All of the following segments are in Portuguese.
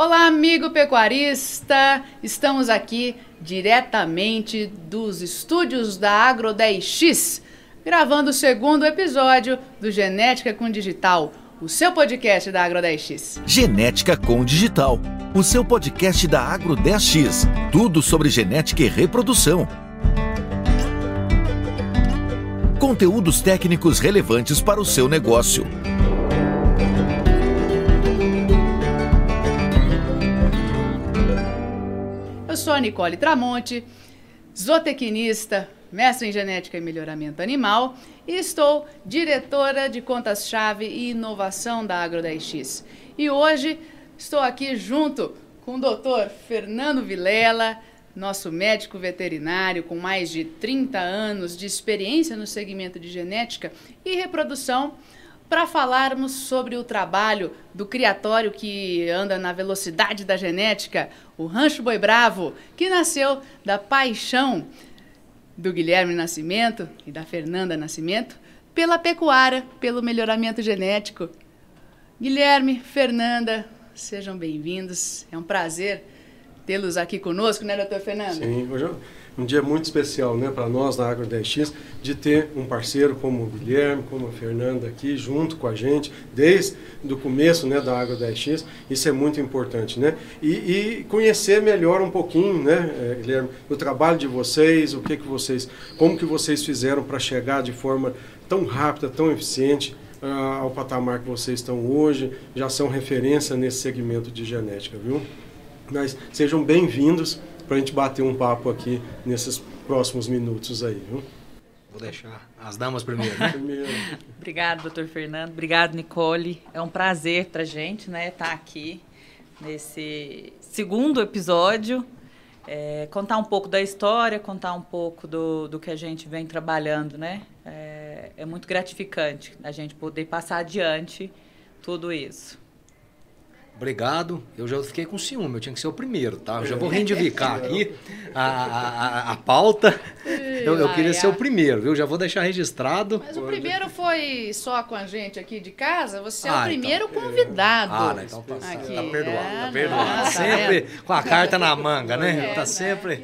Olá, amigo pecuarista! Estamos aqui diretamente dos estúdios da Agro 10X, gravando o segundo episódio do Genética com Digital, o seu podcast da Agro 10X. Genética com Digital, o seu podcast da Agro 10X. Tudo sobre genética e reprodução. Conteúdos técnicos relevantes para o seu negócio. Sou a Nicole Tramonte, zootecnista, mestre em genética e melhoramento animal e estou diretora de contas-chave e inovação da Agro 10X. E hoje estou aqui junto com o doutor Fernando Vilela, nosso médico veterinário com mais de 30 anos de experiência no segmento de genética e reprodução, para falarmos sobre o trabalho do criatório que anda na velocidade da genética, o Rancho Boi Bravo, que nasceu da paixão do Guilherme Nascimento e da Fernanda Nascimento pela pecuária, pelo melhoramento genético. Guilherme, Fernanda, sejam bem-vindos. É um prazer tê-los aqui conosco, né, doutor Fernando? Sim, hoje é um dia muito especial né, para nós da Agro 10X, de ter um parceiro como o Guilherme, como a Fernanda aqui, junto com a gente, desde o começo né, da Agro 10X, isso é muito importante. Né? E, e conhecer melhor um pouquinho, né, eh, Guilherme, o trabalho de vocês, o que, que vocês, como que vocês fizeram para chegar de forma tão rápida, tão eficiente, uh, ao patamar que vocês estão hoje, já são referência nesse segmento de genética, viu? Mas sejam bem-vindos para a gente bater um papo aqui nesses próximos minutos aí, viu? Vou deixar as damas primeiro? Primeiro. Obrigado, doutor Fernando. Obrigado, Nicole. É um prazer para gente, né, estar tá aqui nesse segundo episódio. É, contar um pouco da história, contar um pouco do, do que a gente vem trabalhando, né? É, é muito gratificante a gente poder passar adiante tudo isso. Obrigado. Eu já fiquei com ciúme, eu tinha que ser o primeiro, tá? Eu já vou reivindicar aqui a, a, a, a pauta. Eu, eu queria ser o primeiro, viu? Já vou deixar registrado. Mas o primeiro foi só com a gente aqui de casa, você é o Ah, primeiro então. convidado. Ah, né? então tá, Aqui. tá perdoado, É, tá perdoado. tá sempre com a carta na manga, né? É, tá né? sempre.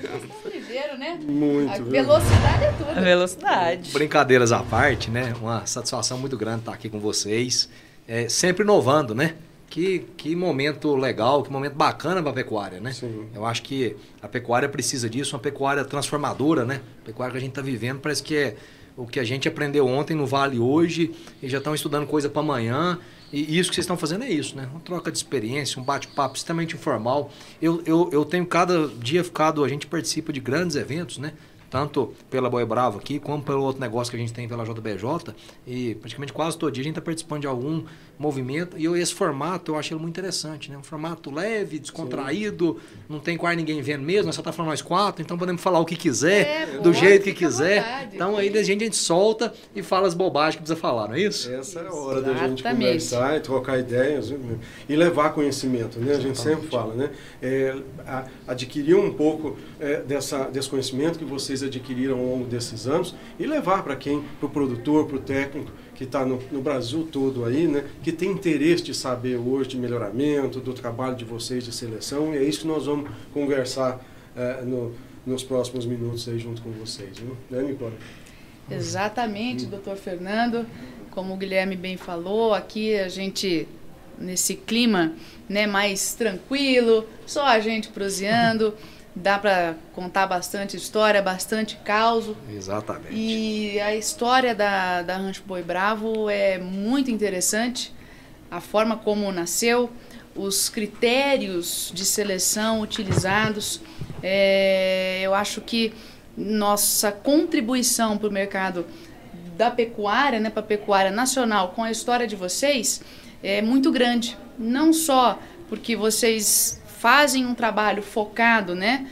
Ligeiro, né? Muito, A viu? velocidade é A tudo. velocidade. Brincadeiras à parte, né? Uma satisfação muito grande estar aqui com vocês. É, sempre inovando, né? Que, que momento legal, que momento bacana para a pecuária, né? Sim. Eu acho que a pecuária precisa disso, uma pecuária transformadora, né? A pecuária que a gente está vivendo parece que é o que a gente aprendeu ontem no Vale hoje e já estão estudando coisa para amanhã. E isso que vocês estão fazendo é isso, né? Uma troca de experiência, um bate-papo extremamente informal. Eu, eu, eu tenho cada dia ficado, a gente participa de grandes eventos, né? Tanto pela Boi Bravo aqui, como pelo outro negócio que a gente tem pela JBJ. E praticamente quase todo dia a gente está participando de algum movimento. E eu, esse formato eu achei ele muito interessante, né? Um formato leve, descontraído, não tem quase ninguém vendo mesmo, nós só tá falando nós quatro, então podemos falar o que quiser, É, do pode, jeito que quiser. vontade. Então aí da gente a gente solta e fala as bobagens que precisa falar, não é isso? Essa é a hora da gente Exatamente. conversar e trocar ideias e levar conhecimento, né? A gente sempre fala, né? É, adquirir um pouco é, dessa, desse conhecimento que vocês adquiriram ao longo desses anos e levar para quem, para o produtor, para o técnico que está no, no Brasil todo aí, né? Que tem interesse de saber hoje de melhoramento, do trabalho de vocês de seleção e é isso que nós vamos conversar é, no- nos próximos minutos aí junto com vocês, viu? Né, Nicole? Exatamente, doutor Fernando. Como o Guilherme bem falou, aqui a gente, nesse clima né, mais tranquilo, só a gente proseando, dá para contar bastante história, bastante caos. Exatamente. E a história da, da Rancho Boi Bravo é muito interessante. A forma como nasceu, os critérios de seleção utilizados. É, eu acho que nossa contribuição para o mercado da pecuária, né, para a pecuária nacional, com a história de vocês, é muito grande. Não só porque vocês fazem um trabalho focado, né,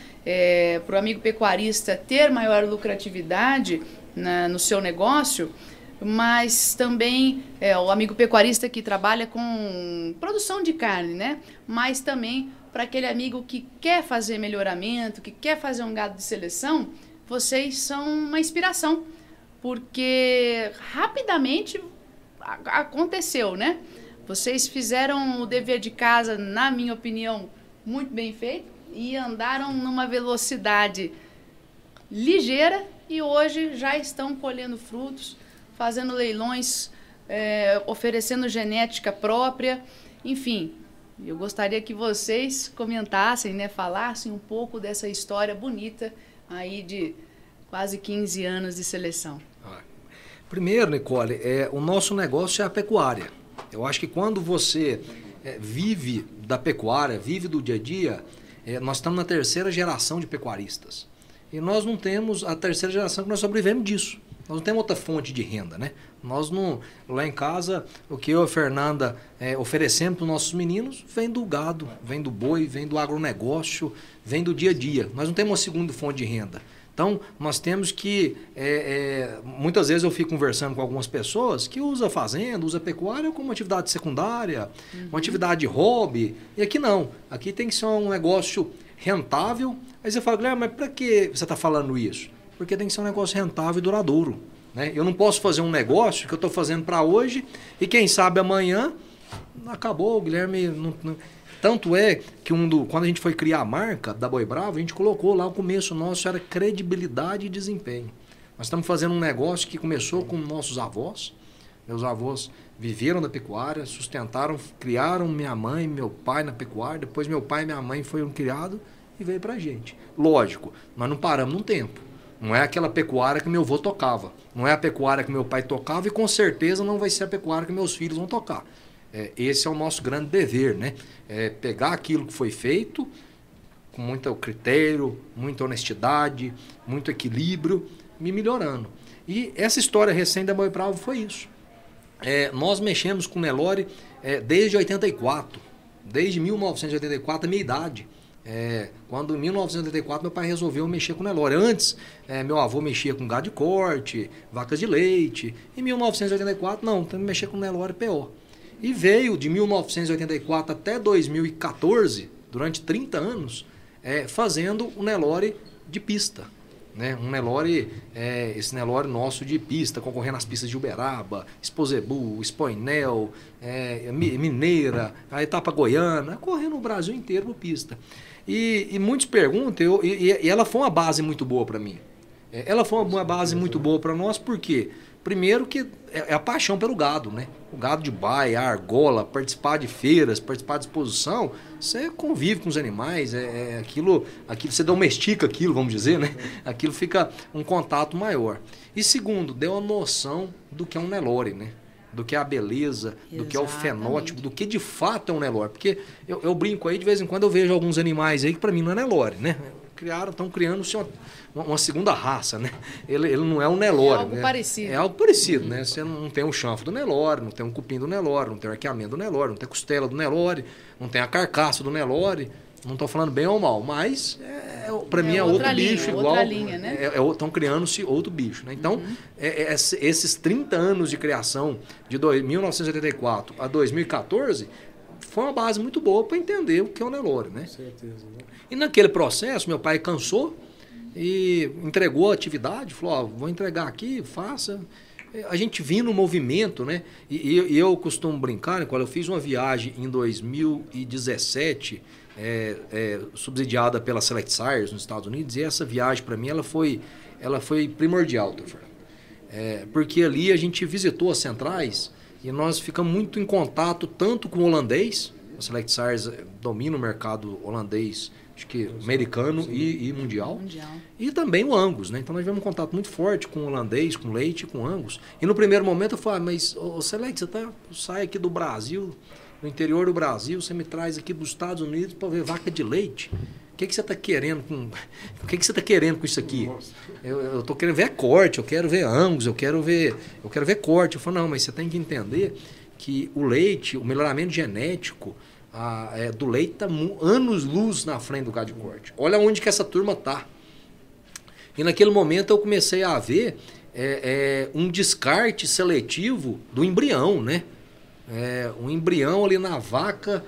para o amigo pecuarista ter maior lucratividade na- no seu negócio, mas também é, o amigo pecuarista que trabalha com produção de carne, né? Mas também para aquele amigo que quer fazer melhoramento, que quer fazer um gado de seleção, vocês são uma inspiração, porque rapidamente aconteceu, né? Vocês fizeram o dever de casa, na minha opinião, muito bem feito e andaram numa velocidade ligeira e hoje já estão colhendo frutos, fazendo leilões, é, oferecendo genética própria, enfim. Eu gostaria que vocês comentassem, né, falassem um pouco dessa história bonita aí de quase 15 anos de seleção. Primeiro, Nicole, é, o nosso negócio é a pecuária. Eu acho que quando você é, vive da pecuária, vive do dia a dia, é, nós estamos na terceira geração de pecuaristas. E nós não temos a terceira geração que nós sobrevivemos disso. Nós não temos outra fonte de renda, né? Nós não. Lá em casa, o que eu e a Fernanda é, oferecemos para os nossos meninos vem do gado, vem do boi, vem do agronegócio, vem do dia a dia. Nós não temos uma segunda fonte de renda. Então, nós temos que. É, é, muitas vezes eu fico conversando com algumas pessoas que usa fazenda, usa pecuária como atividade secundária, uhum. uma atividade de hobby. E aqui não. Aqui tem que ser um negócio rentável. Aí você fala, Guilherme, mas para que você está falando isso? Porque tem que ser um negócio rentável e duradouro. Né? Eu não posso fazer um negócio que eu estou fazendo para hoje e quem sabe amanhã acabou, o Guilherme. Não, não, tanto é que um do, quando a gente foi criar a marca da Boi Bravo, a gente colocou lá o começo nosso era credibilidade e desempenho. Nós estamos fazendo um negócio que começou com nossos avós. Meus avós viveram da pecuária, sustentaram, criaram minha mãe, meu pai na pecuária. Depois meu pai e minha mãe foram criados e veio para a gente. Lógico, nós não paramos num tempo. Não é aquela pecuária que meu avô tocava. Não é a pecuária que meu pai tocava e com certeza não vai ser a pecuária que meus filhos vão tocar. É, esse é o nosso grande dever, né? É pegar aquilo que foi feito com muito critério, muita honestidade, muito equilíbrio, me melhorando. E essa história recente da Boi Bravo foi isso. É, nós mexemos com Nelore é, desde 84, desde 1984, a minha idade. É, quando em 1984 meu pai resolveu mexer com Nelore. Antes, é, meu avô mexia com gado de corte, vacas de leite. Em 1984, não, também mexer com Nelore PO. E veio de 1984 até 2014, durante 30 anos, é, fazendo o Nelore de pista. Né? Um Nelore, é, esse Nelore nosso de pista, concorrendo às pistas de Uberaba, Esposebu, Espoinel, é, Mineira, a etapa goiana, correndo o Brasil inteiro por pista. E, e muitos perguntam, eu, e, e, ela foi uma base muito boa para mim. É, ela foi uma base muito boa para nós, porque Primeiro que é, é a paixão pelo gado, né? O gado de baia, a argola, participar de feiras, participar de exposição, você convive com os animais, é, é aquilo, aquilo, você domestica aquilo, vamos dizer, né? Aquilo fica um contato maior. E segundo, deu a noção do que é um Nelore, né? do que é a beleza, Exatamente. do que é o fenótipo, do que de fato é um Nelore. Porque eu, eu, brinco aí, de vez em quando eu vejo alguns animais aí que para mim não é Nelore, né? Criaram, estão criando uma, uma, segunda raça, né? Ele, ele não é um Nelore. É algo né? parecido. É algo parecido, né? Você não tem o chanfro do Nelore, não tem um cupim do Nelore, não tem o arqueamento do Nelore, não tem a costela do Nelore, não tem a carcaça do Nelore. Não estou falando bem ou mal, mas é, é para é mim é outro linha, bicho igual. Estão né? é, é, criando-se outro bicho. Né? Então, uhum. É, esses 30 anos de criação, de dois, 1984 a 2014, foi uma base muito boa para entender o que é o Nelore. Né? certeza. Né? E naquele processo, meu pai cansou e entregou a atividade, falou: vou entregar aqui, faça. A gente vinha no movimento, né? E, e eu costumo brincar, né, quando eu fiz uma viagem em 2017 é, é, subsidiada pela Select Sires nos Estados Unidos e essa viagem para mim ela foi ela foi primordial, é, porque ali a gente visitou as centrais e nós ficamos muito em contato tanto com o holandês, a Select Sires domina o mercado holandês, acho que americano e, e mundial, mundial, e também o Angus, né? Então nós tivemos um contato muito forte com o holandês, com leite, com Angus. E no primeiro momento eu falei, ah, mas o Select, você tá, sai aqui do Brasil, no interior do Brasil, você me traz aqui dos Estados Unidos para ver vaca de leite. O que, que você está querendo com. O que, que você está querendo com isso aqui? Eu estou querendo ver corte, eu quero ver angus, eu quero ver. Eu quero ver corte. Eu falo, não, mas você tem que entender que o leite, o melhoramento genético a, é, do leite está anos luz na frente do de corte. Olha onde que essa turma está. E naquele momento eu comecei a ver é, é, um descarte seletivo do embrião, né? é, um embrião ali na vaca.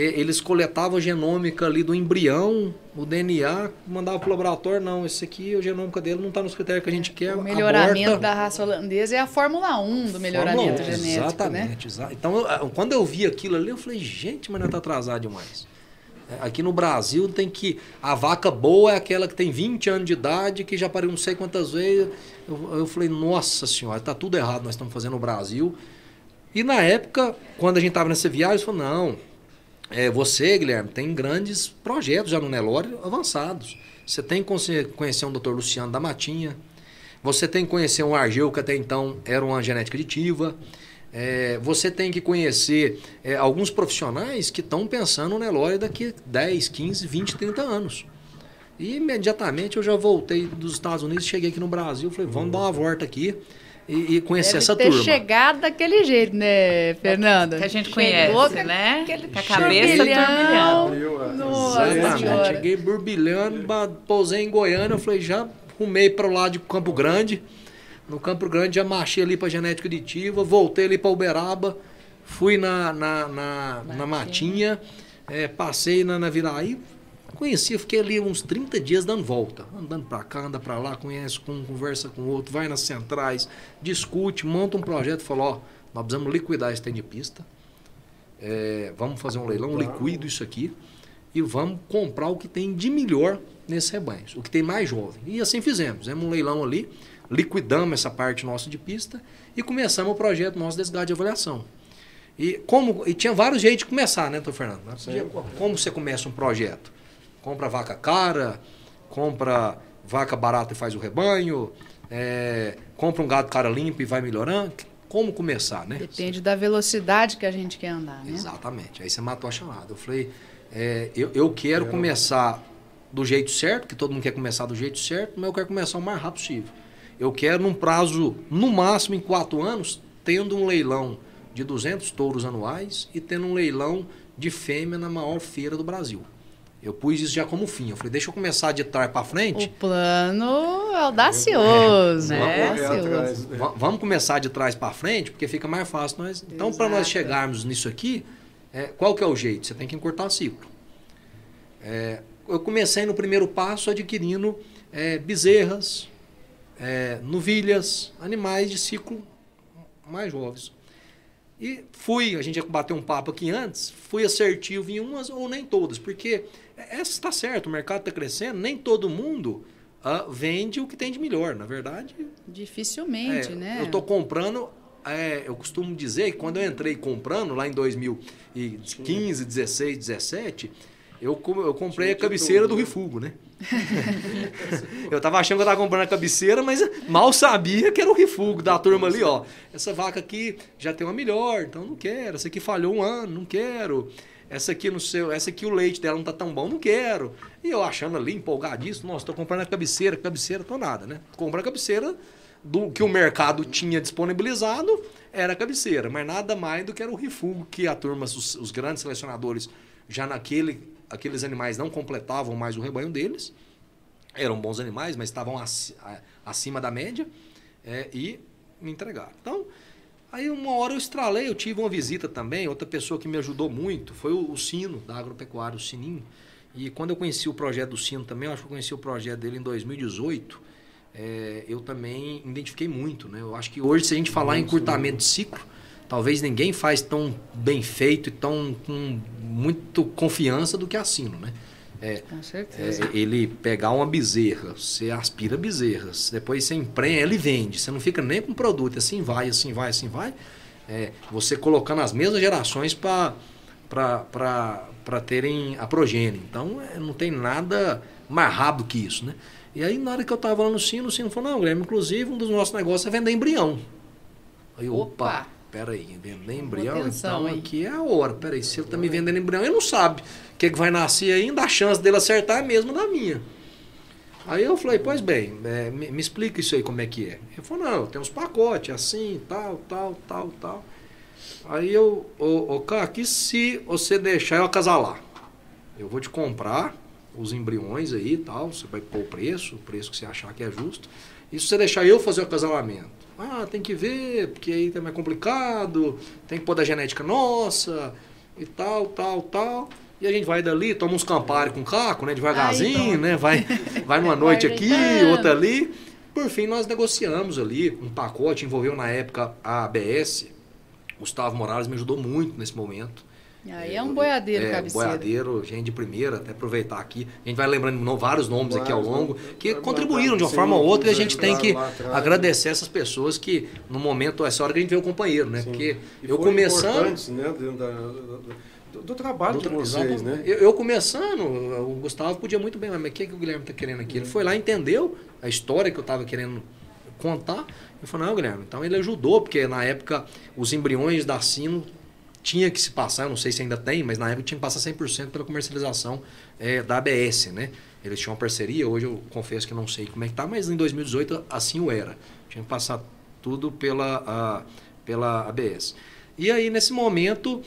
Eles coletavam a genômica ali do embrião, o DNA, mandavam para o laboratório, não, esse aqui, a genômica dele não está nos critérios que a gente quer. O melhoramento aborta. da raça holandesa é a Fórmula 1 do melhoramento Fórmula 1, genético, né? Exatamente. exa- Então, eu- quando eu vi aquilo ali, eu falei, gente, mas não está atrasado demais. É, Aqui no Brasil tem que. A vaca boa é aquela que tem 20 anos de idade, que já pariu não sei quantas vezes. Eu, eu falei, nossa senhora, tá tudo errado nós estamos fazendo no Brasil. E na época, quando a gente estava nessa viagem, eu falei, não, é, você, Guilherme, tem grandes projetos já no Nelore avançados. Você tem que conhe- conhecer um Dr. Luciano da Matinha. Você tem que conhecer um Argeu, que até então era uma genética aditiva. É, você tem que conhecer é, alguns profissionais que estão pensando no Nelore daqui a 10, 15, 20, 30 anos. E imediatamente eu já voltei dos Estados Unidos, cheguei aqui no Brasil, falei, vamos dar uma volta aqui e, e conhecer Deve essa ter turma. chegado daquele jeito, né, Fernanda? Que a gente Chegou conhece, com né? Com a cabeça turbilhão. turbilhando. Nossa Exatamente. Cheguei burbilhando, pousei em Goiânia, eu falei, já rumei para o lado de Campo Grande. No Campo Grande já marchei ali para genética aditiva, voltei ali para Uberaba, fui na, na, na, na Matinha, eh, passei na, na Viraí, conheci, fiquei ali uns 30 dias dando volta, andando para cá, anda para lá, conhece com um, conversa com o outro, vai nas centrais, discute, monta um projeto, fala, ó, nós precisamos liquidar esse trem de pista, é, vamos fazer um leilão, liquido isso aqui e vamos comprar o que tem de melhor nesse rebanho, o que tem mais jovem. E assim fizemos, fizemos um leilão ali, liquidamos essa parte nossa de pista e começamos o projeto nosso desse gado de avaliação. E, como, e tinha vários jeitos de começar, né, doutor Fernando? Como você começa um projeto? Compra vaca cara, compra vaca barata e faz o rebanho, é, compra um gado cara limpo e vai melhorando. Como começar, né? Depende da velocidade que a gente quer andar, né? Exatamente. Aí você matou a chamada. Eu falei, é, eu, eu quero começar do jeito certo, que todo mundo quer começar do jeito certo, mas eu quero começar o mais rápido possível. Eu quero, num prazo, no máximo em quatro anos, tendo um leilão de 200 touros anuais e tendo um leilão de fêmea na maior feira do Brasil. Eu pus isso já como fim. Eu falei, deixa eu começar de trás para frente. O plano é audacioso, É, né? Correr atrás, né? Va- Vamos começar de trás para frente, porque fica mais fácil. Nós... Então, para nós chegarmos nisso aqui, é, qual que é o jeito? Você tem que encurtar ciclo. É, eu comecei no primeiro passo adquirindo é, bezerras, é, novilhas, animais de ciclo mais jovens. E fui, a gente já bateu um papo aqui antes, fui assertivo em umas ou nem todas, porque essa está certo, o mercado está crescendo, nem todo mundo ah, vende o que tem de melhor. Na verdade, Dificilmente, é, né? Eu tô comprando. é, eu costumo dizer que quando eu entrei comprando, lá em 2015, 16, 17, eu, eu comprei a cabeceira tudo, do né? Rifugo, né? eu tava achando que eu tava comprando a cabeceira, mas mal sabia que era o Rifugo da turma ali, ó. Essa vaca aqui já tem uma melhor, então não quero. Essa aqui falhou um ano, não quero. Essa aqui no seu, essa aqui o leite dela não tá tão bom, não quero. E eu achando ali empolgadíssimo, nossa, tô comprando a cabeceira, cabeceira, tô nada, né? Comprando a cabeceira do que o mercado tinha disponibilizado era a cabeceira, mas nada mais do que era o refugo que a turma, os, os grandes selecionadores, já naquele, aqueles animais não completavam mais o rebanho deles. Eram bons animais, mas estavam aci- a- acima da média é, e me entregaram. Então, aí uma hora eu estralei, eu tive uma visita também, outra pessoa que me ajudou muito foi o, o Sino, da Agropecuária, o Sininho. E quando eu conheci o projeto do Sino também, eu acho que eu conheci o projeto dele em 2018, é, eu também identifiquei muito. Né? Eu acho que hoje, se a gente falar em encurtamento de ciclo, talvez ninguém faz tão bem feito e tão com muito confiança do que a Sino, né? É, Com certeza. é, ele pegar uma bezerra, você aspira bezerras, depois você emprenha ela e vende. Você não fica nem com produto, assim vai, assim vai, assim vai. É, você colocando as mesmas gerações para terem a progênie. Então é, não tem nada mais rápido que isso, né? E aí na hora que eu estava lá no Sino, o Sino falou, não, Guilherme, inclusive um dos nossos negócios é vender embrião. Aí, opa, Opa. Peraí, vender embrião? atenção Então aí. aqui é a hora. Peraí, se ele tá me vendendo embrião, ele não sabe o que, que vai nascer ainda, a chance dele acertar é a mesma da minha. Aí eu falei, pois bem, é, me, me explica isso aí como é que é. Ele falou, não, tem uns pacotes assim, tal, tal, tal, tal. Aí eu, ô, ô cara, aqui se você deixar eu acasalar, eu vou te comprar os embriões aí e tal, você vai pôr o preço, o preço que você achar que é justo. E se você deixar eu fazer o acasalamento? Ah, tem que ver, porque aí é mais complicado, tem que pôr da genética nossa, e tal, tal, tal. E a gente vai dali, toma uns campari com caco, né? Devagarzinho, né? Vai, vai numa noite aqui, outra ali. Por fim, nós negociamos ali um pacote, envolveu na época a ABS. Gustavo Morales me ajudou muito nesse momento. Aí é um boiadeiro, é, cabeceira. boiadeiro, gente de primeira, até aproveitar aqui. A gente vai lembrando vários nomes aqui ao Vários longo, nomes. que contribuíram de uma forma ou outra e a gente tem que agradecer essas pessoas que, no momento, essa hora que a gente vê o companheiro, né? Sim. Porque E eu começando. né, da- do, do trabalho de vocês, Exatamente. né? Eu, eu começando, o Gustavo podia muito bem, mas o que, que o Guilherme está querendo aqui? Ele foi lá, entendeu a história que eu estava querendo contar e falou, não, Guilherme, então ele ajudou, porque na época os embriões da Sino tinha que se passar, não sei se ainda tem, mas na época tinha que passar 100% pela comercialização eh, da ABS, né? Eles tinham uma parceria, hoje eu confesso que não sei como é que tá, mas em 2018 assim o era. Tinha que passar tudo pela, a- pela ABS. E aí, nesse momento,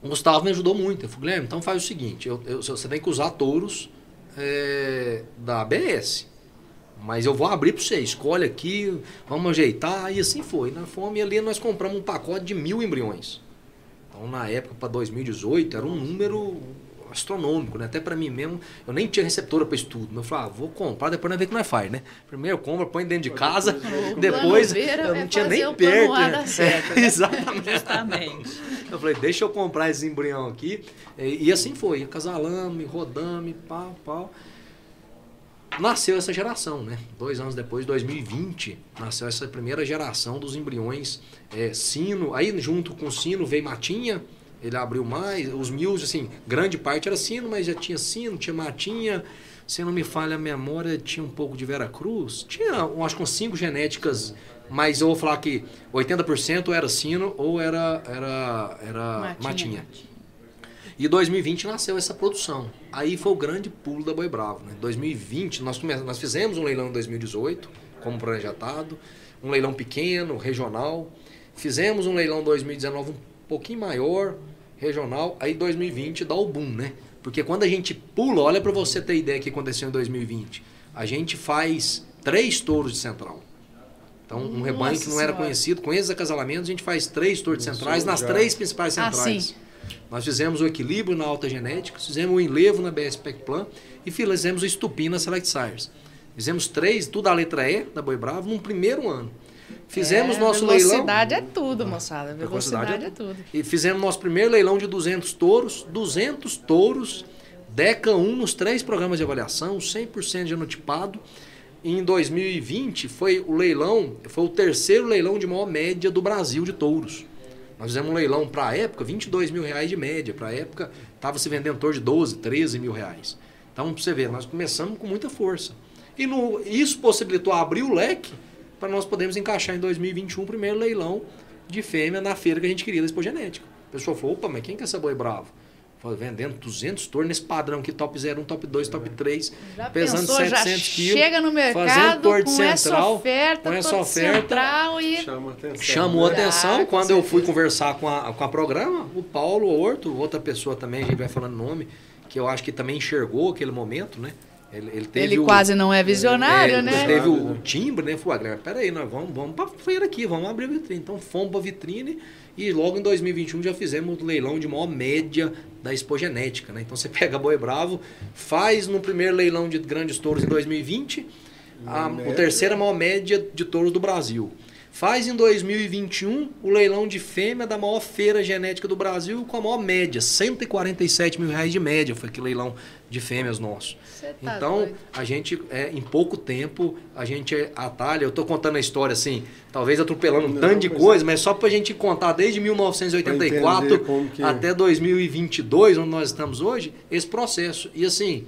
o Gustavo me ajudou muito. Eu falei, Guilherme, então faz o seguinte, eu- eu- você tem que usar touros eh, da ABS. Mas eu vou abrir para você, escolhe aqui, vamos ajeitar, e assim foi. Na fome ali nós compramos um pacote de mil embriões. Então, na época, para 2018, era um número astronômico, né? Até para mim mesmo, eu nem tinha receptora para estudo. Mas eu falei, ah, vou comprar, depois nós vemos o que nós faz, né? Primeiro compra, põe dentro de casa, O depois B eu não é tinha nem perto. Né? certo, né? Exatamente. Justamente. Eu falei, deixa eu comprar esse embrião aqui. E, e assim foi, acasalando, rodando, pau, pau. Nasceu essa geração, né? Dois anos depois, 2020, nasceu essa primeira geração dos embriões é, sino. Aí, junto com o sino, veio matinha. Ele abriu mais. Os mil, assim, grande parte era sino, mas já tinha sino, tinha matinha. Se não me falha a memória, tinha um pouco de Vera Cruz. Tinha, acho que umas cinco genéticas, mas eu vou falar que 80% era sino ou era, era, era Matinha. matinha. E 2020 nasceu essa produção. Aí foi o grande pulo da Boi Bravo. Né? 2020, nós, nós fizemos um leilão em 2018, como projetado, um leilão pequeno, regional. Fizemos um leilão em 2019 um pouquinho maior, regional. Aí 2020 dá o boom, né? Porque quando a gente pula, olha para você ter ideia do que aconteceu em 2020. A gente faz três touros de central. Então, um rebanho que não era Senhora. conhecido, com esses acasalamentos, a gente faz três touros de centrais nas já. três principais Ah, centrais. sim. Nós fizemos o equilíbrio na alta genética, fizemos o enlevo na BS Pack Plan e fizemos o estupim na Select Sires. Fizemos três, tudo a letra E da Boi Bravo, num primeiro ano. Fizemos É, nosso leilão. Velocidade é tudo, moçada. Velocidade Velocidade é tudo. E fizemos nosso primeiro leilão de 200 touros, 200 touros, DECA 1 nos três programas de avaliação, 100% genotipado. Em 2020 foi o leilão, foi o terceiro leilão de maior média do Brasil de touros. Nós fizemos um leilão para a época, 22 mil reais de média. Para a época, estava se vendendo touro de 12, 13 mil reais. Então, para você ver, nós começamos com muita força. E no- isso possibilitou abrir o leque para nós podermos encaixar em 2021 o primeiro leilão de fêmea na feira que a gente queria da Expogenética. A pessoa falou, opa, mas quem que é essa boi bravo? Vendendo 200 touros nesse padrão aqui, top 01, top 2, top 3, Já pesando pensou, já 700 quilos. chega no fazendo mercado torre de com essa central, oferta, com essa oferta, central e... Chama atenção. Chamou né? atenção Ah, quando eu fui conversar com a, com a programa, o Paulo Horto, outra pessoa também, a gente vai falando nome, que eu acho que também enxergou aquele momento, né? Ele, ele teve Ele o- quase não é visionário, é, né? Teve o, o timbre, né? Falei, ah, Guilherme, peraí, nós vamos, vamos pra feira aqui, vamos abrir a vitrine. Então fomos pra vitrine e logo em 2021 já fizemos o leilão de maior média da Expogenética, né? Então você pega Boi Bravo, faz no primeiro leilão de grandes touros em 2020, a, o média. terceiro maior média de touros do Brasil. Faz em 2021 o leilão de fêmea da maior feira genética do Brasil com a maior média, 147 mil reais de média foi aquele leilão de fêmeas nosso. Tá Então, doido. a gente, é, em pouco tempo, a gente atalha. Eu estou contando a história assim, talvez atropelando um Não, tanto de mas coisa, mas só para a gente contar desde 1984 Pra entender como que- até 2022, onde nós estamos hoje, esse processo. E assim,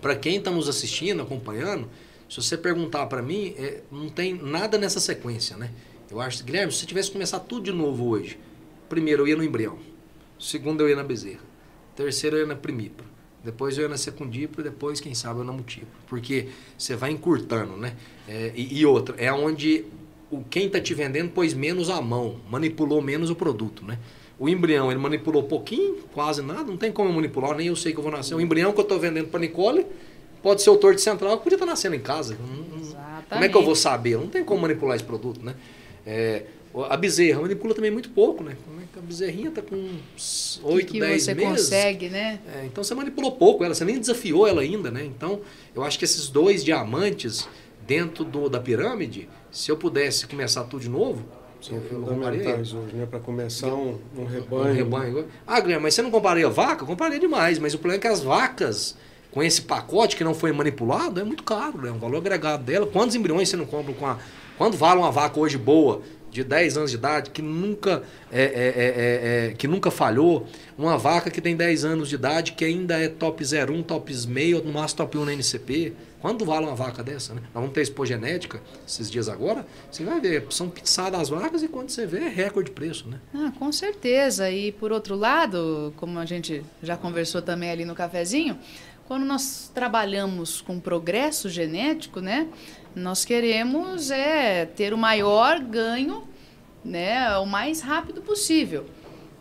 para quem está nos assistindo, acompanhando, se você perguntar para mim, é, não tem nada nessa sequência, né? Eu acho, Guilherme, se você tivesse que começar tudo de novo hoje, primeiro eu ia no embrião, segundo eu ia na bezerra, terceiro eu ia na primípara, depois eu ia na secundípara, depois, quem sabe, eu na multípara. Porque você vai encurtando, né? É, e, e outra, é onde o, quem está te vendendo pôs menos a mão, manipulou menos o produto, né? O embrião, ele manipulou pouquinho, quase nada, não tem como eu manipular, nem eu sei que eu vou nascer. O embrião que eu estou vendendo para Nicole pode ser o torto central que podia estar nascendo em casa. Não- como é que eu vou saber? Não tem como manipular esse produto, né? É, A bezerra manipula também muito pouco, né? A bezerrinha está com 8, que 10 você meses. consegue, né? É, então você manipulou pouco ela, você nem desafiou ela ainda, né? Então eu acho que esses dois diamantes dentro do, da pirâmide, se eu pudesse começar tudo de novo, São fundamentais hoje, né? Para começar um, um rebanho. um rebanho. Ah, Guilherme, mas você não compraria vaca? Eu compraria demais, mas o problema é que as vacas, com esse pacote que não foi manipulado, é muito caro, né? O valor agregado dela. Quantos embriões você não compra com a. Quando vale uma vaca hoje boa, de 10 anos de idade, que nunca, é, é, é, é, que nunca falhou, uma vaca que tem 10 anos de idade, que ainda é top 01, top meio, no máximo top 1 na NCP. Quando vale uma vaca dessa, né? Nós vamos ter expo genética esses dias agora, você vai ver, são pizzadas as vacas e quando você vê é recorde de preço, né? Ah, com certeza. E por outro lado, como a gente já conversou também ali no cafezinho, quando nós trabalhamos com progresso genético, né, nós queremos é ter o maior ganho, né, o mais rápido possível.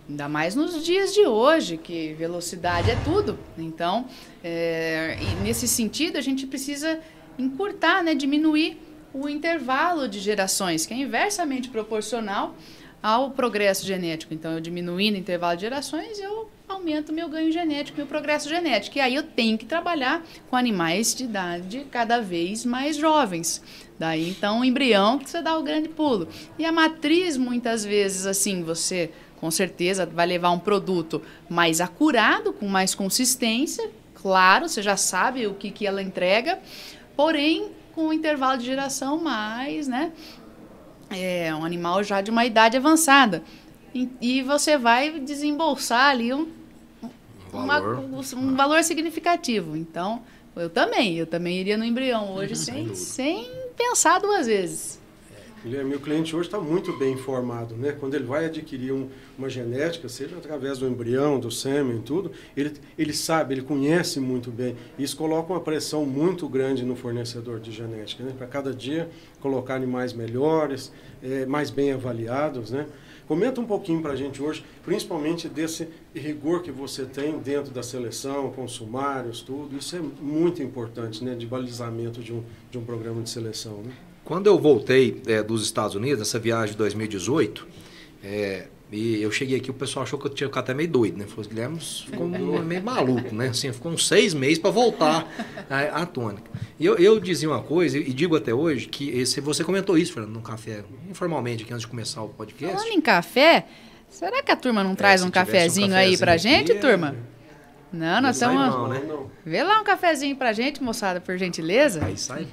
Ainda mais nos dias de hoje, que velocidade é tudo. Então, é, nesse sentido, a gente precisa encurtar, né, diminuir o intervalo de gerações, que é inversamente proporcional ao progresso genético. Então, eu diminuindo o intervalo de gerações, eu aumento meu ganho genético o progresso genético. E aí eu tenho que trabalhar com animais de idade cada vez mais jovens. Daí, então, o embrião que você dá o grande pulo. E a matriz, muitas vezes, assim, você com certeza vai levar um produto mais acurado, com mais consistência. Claro, você já sabe o que, que ela entrega, porém com um intervalo de geração mais, né? É um animal já de uma idade avançada. E, e você vai desembolsar ali um, valor. Uma, um valor significativo. Então, eu também, eu também iria no embrião hoje sem, sem pensar duas vezes. Guilherme, o cliente hoje está muito bem informado, né? Quando ele vai adquirir um, uma genética, seja através do embrião, do sêmen, tudo, ele, ele sabe, ele conhece muito bem. Isso coloca uma pressão muito grande no fornecedor de genética, né? Para cada dia colocar animais melhores, é, mais bem avaliados, né? Comenta um pouquinho para a gente hoje, principalmente desse rigor que você tem dentro da seleção, com sumários, tudo. Isso é muito importante, né? De balizamento de um, de um programa de seleção, né? Quando eu voltei é, dos Estados Unidos, nessa viagem de 2018, é, e eu cheguei aqui, o pessoal achou que eu tinha ficado até meio doido, né? Falou, Guilherme ficou meio maluco, né? Assim, ficou uns seis meses para voltar à, à tônica. E eu, eu, dizia uma coisa, e digo até hoje, que esse, você comentou isso, Fernando, no café, informalmente, aqui antes de começar o podcast. Falando em café, será que a turma não traz é, um, cafezinho um, cafezinho aí pra gente, aqui, turma? Não, nós estamos. Não, né? Vê lá um cafezinho pra gente, moçada, por gentileza. Aí sai.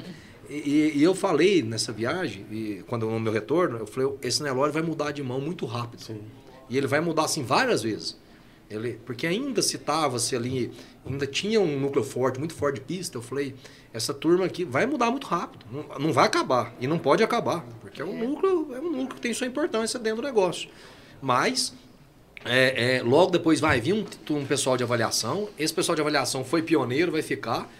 E, e, eu falei nessa viagem, e quando no meu retorno, eu falei, esse Nelore vai mudar de mão muito rápido. Sim. E ele vai mudar assim várias vezes. Ele, porque ainda se tava se ali, ainda tinha um núcleo forte, muito forte de pista, eu falei, essa turma aqui vai mudar muito rápido, não, não vai acabar, e não pode acabar, porque é um é. núcleo, é um núcleo que tem sua importância dentro do negócio. Mas é, é, logo depois vai vir um, um pessoal de avaliação, esse pessoal de avaliação foi pioneiro, vai ficar,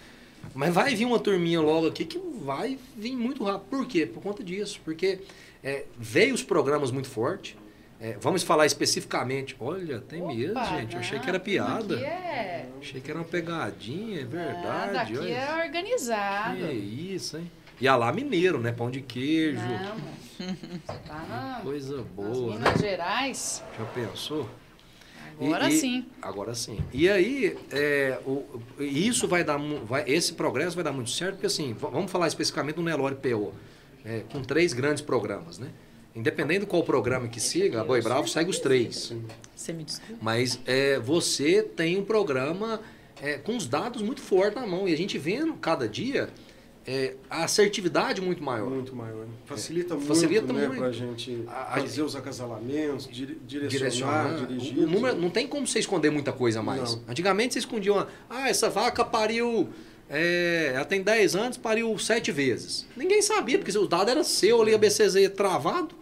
mas vai vir uma turminha logo aqui que vai vir muito rápido. Por quê? Por conta disso. Porque é, veio os programas muito forte. É, vamos falar especificamente. Olha, tem Opa, mesmo, gente. Eu achei que era piada. É... Achei que era uma pegadinha, é verdade. Nada, aqui olha. é organizado. Que isso, hein? E a lá mineiro, né? Pão de queijo. Não, tá Coisa boa. Nas Minas né? Gerais. Já pensou? Agora e, sim. agora sim. E aí, é, o, isso vai dar, vai, esse progresso vai dar muito certo, porque assim, vamos falar especificamente do Nelore PO, é, com três grandes programas, né? Independente do qual programa que siga, a Boi Bravo segue os três. Você me desculpa. Mas é, você tem um programa é, com os dados muito fortes na mão. E a gente vendo cada dia é, a assertividade muito maior. Muito maior. Né? Facilita, é, muito, facilita né, para a gente fazer os acasalamentos, direcionar, direcionar dirigir. O número, não tem como você esconder muita coisa mais. Não. Antigamente você escondia uma, ah, essa vaca pariu, é, ela tem 10 anos, pariu 7 vezes. Ninguém sabia, porque o dado era seu ali, a BCZ travado.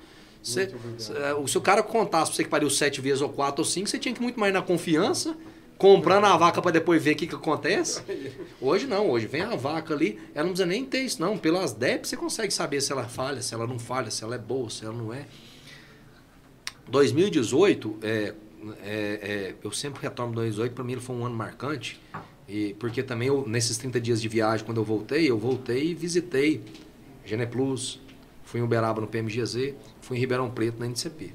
Você, se o cara contasse para você que pariu 7 vezes ou 4 ou 5, você tinha que ir muito mais na confiança comprando a vaca para depois ver o que, que acontece. Hoje não, hoje vem a vaca ali, ela não precisa nem ter isso, não. Pelas DEP você consegue saber se ela falha, se ela não falha, se ela é boa, se ela não é. 2018, é, é, é, eu sempre retorno 2018, para mim ele foi um ano marcante, e, porque também eu, nesses 30 dias de viagem, quando eu voltei, eu voltei e visitei Geneplus, fui em Uberaba no PMGZ, fui em Ribeirão Preto na NCP.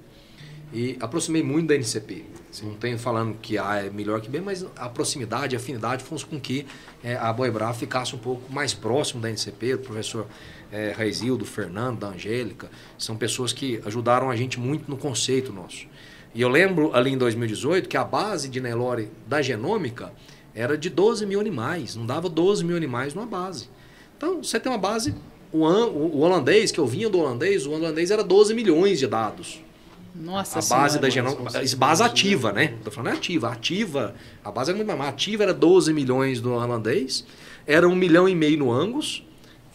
E aproximei muito da NCP. Não tenho falando que A é melhor que B, mas a proximidade, a afinidade fez com que é, a Boi Brava ficasse um pouco mais próximo da NCP, do professor é, Raizildo, Fernando, da Angélica. São pessoas que ajudaram a gente muito no conceito nosso. E eu lembro ali em 2018 que a base de Nelore da genômica era de 12 mil animais, não dava 12 mil animais numa base. Então, você tem uma base, o, o holandês, que eu vinha do holandês, o holandês era 12 milhões de dados. Nossa a base da genômica, base ativa, né? Tô falando ativa, ativa, a base era muito mais, ativa era 12 milhões no holandês, era um milhão e meio no Angus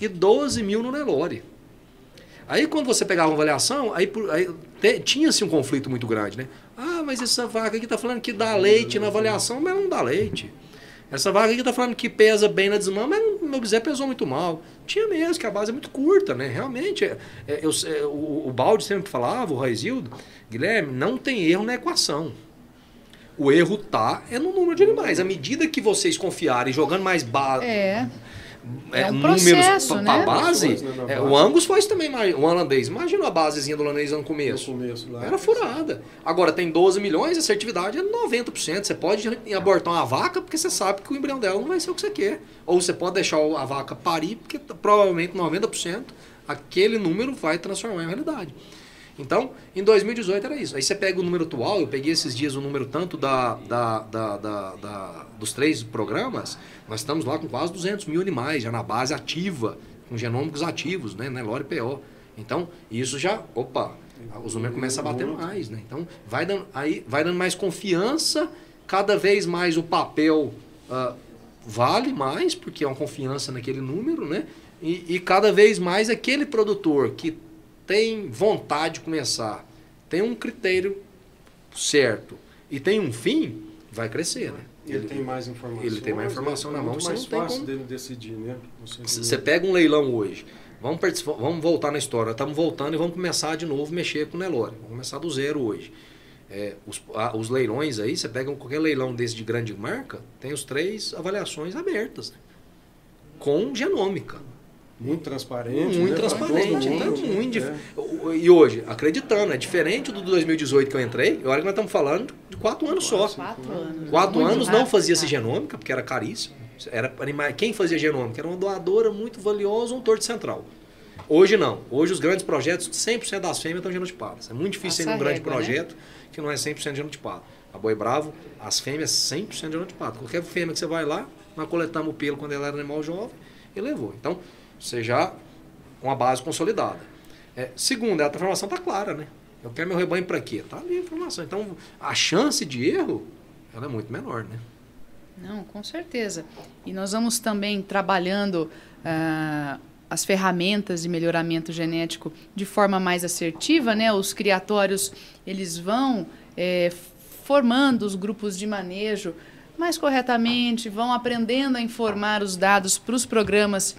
e 12 mil no Nelore. Aí quando você pegava uma avaliação, aí, aí tinha-se um conflito muito grande, né? Ah, mas essa vaca aqui está falando que dá leite na avaliação, mas não dá leite. Essa vaca aqui está falando que pesa bem na desmama, mas meu bezerro pesou muito mal. Tinha mesmo, que a base é muito curta, né? Realmente, é, é, eu, é, o, o Balde sempre falava, o Raizildo, Guilherme, não tem erro na equação. O erro tá é no número de animais. À medida que vocês confiarem jogando mais base, é. É, é um números para né? base. Né, é, o Angus faz também o holandês. Imagina a basezinha do holandês no começo. No começo lá, Era furada. Agora tem 12 milhões, a assertividade é 90%. Você pode abortar uma vaca porque você sabe que o embrião dela não vai ser o que você quer. Ou você pode deixar a vaca parir porque provavelmente 90% aquele número vai transformar em realidade. Então, em 2018 era isso. Aí você pega o número atual, eu peguei esses dias o número tanto da, da, da, da, dos três programas, nós estamos lá com quase 200 mil animais, já na base ativa, com genômicos ativos, né, Nelore PO. Então, isso já, opa, os números começam a bater mais, né? Então, vai dando, aí, vai dando mais confiança, cada vez mais o papel uh, vale mais, porque é uma confiança naquele número, né? E, e cada vez mais aquele produtor que tem vontade de começar, tem um critério certo e tem um fim, vai crescer, né? Ele, ele tem mais informação. Ele tem mais informação é na mão. É mais fácil como... dele decidir, né? Você, pega um leilão hoje, vamos, vamos voltar na história, estamos voltando e vamos começar de novo a mexer com o Nelore. Vamos começar do zero hoje. É, os, a, os, leilões aí, você pega qualquer leilão desse de grande marca, tem os três avaliações abertas, né? com genômica. Muito transparente. Muito né? transparente. Então, muito é. E hoje, acreditando, é diferente do 2018 que eu entrei. Olha que nós estamos falando de quatro anos só. Quatro anos. Quatro muito anos não fazia-se genômica, porque era caríssimo. Era Quem fazia genômica? Era uma doadora muito valiosa, um torto central. Hoje não. Hoje os grandes projetos, 100% das fêmeas estão genotipadas. É muito difícil ser um grande régua, né? projeto né? que não é 100% genotipado. A Boi Bravo, as fêmeas 100% genotipadas. Qualquer fêmea que você vai lá, nós coletamos o pelo quando ela era animal jovem e levou. Então, seja uma base consolidada. É, segundo, a transformação está clara, né? Eu quero meu rebanho para quê? Está ali a informação. Então, a chance de erro ela é muito menor, né? Não, com certeza. E nós vamos também trabalhando uh, as ferramentas de melhoramento genético de forma mais assertiva, né? Os criatórios, eles vão é, formando os grupos de manejo mais corretamente, vão aprendendo a informar os dados para os programas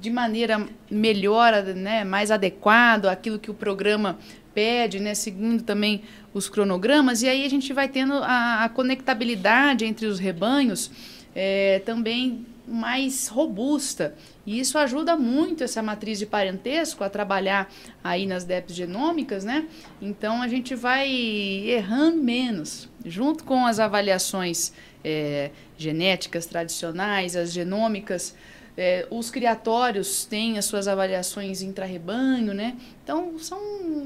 de maneira melhor, né, mais adequado àquilo que o programa pede, né, seguindo também os cronogramas, e aí a gente vai tendo a, a conectabilidade entre os rebanhos é, também mais robusta. E isso ajuda muito essa matriz de parentesco a trabalhar aí nas DEPs genômicas, né? Então a gente vai errando menos, junto com as avaliações é, genéticas tradicionais, as genômicas é, os criatórios têm as suas avaliações intra-rebanho, né? Então, são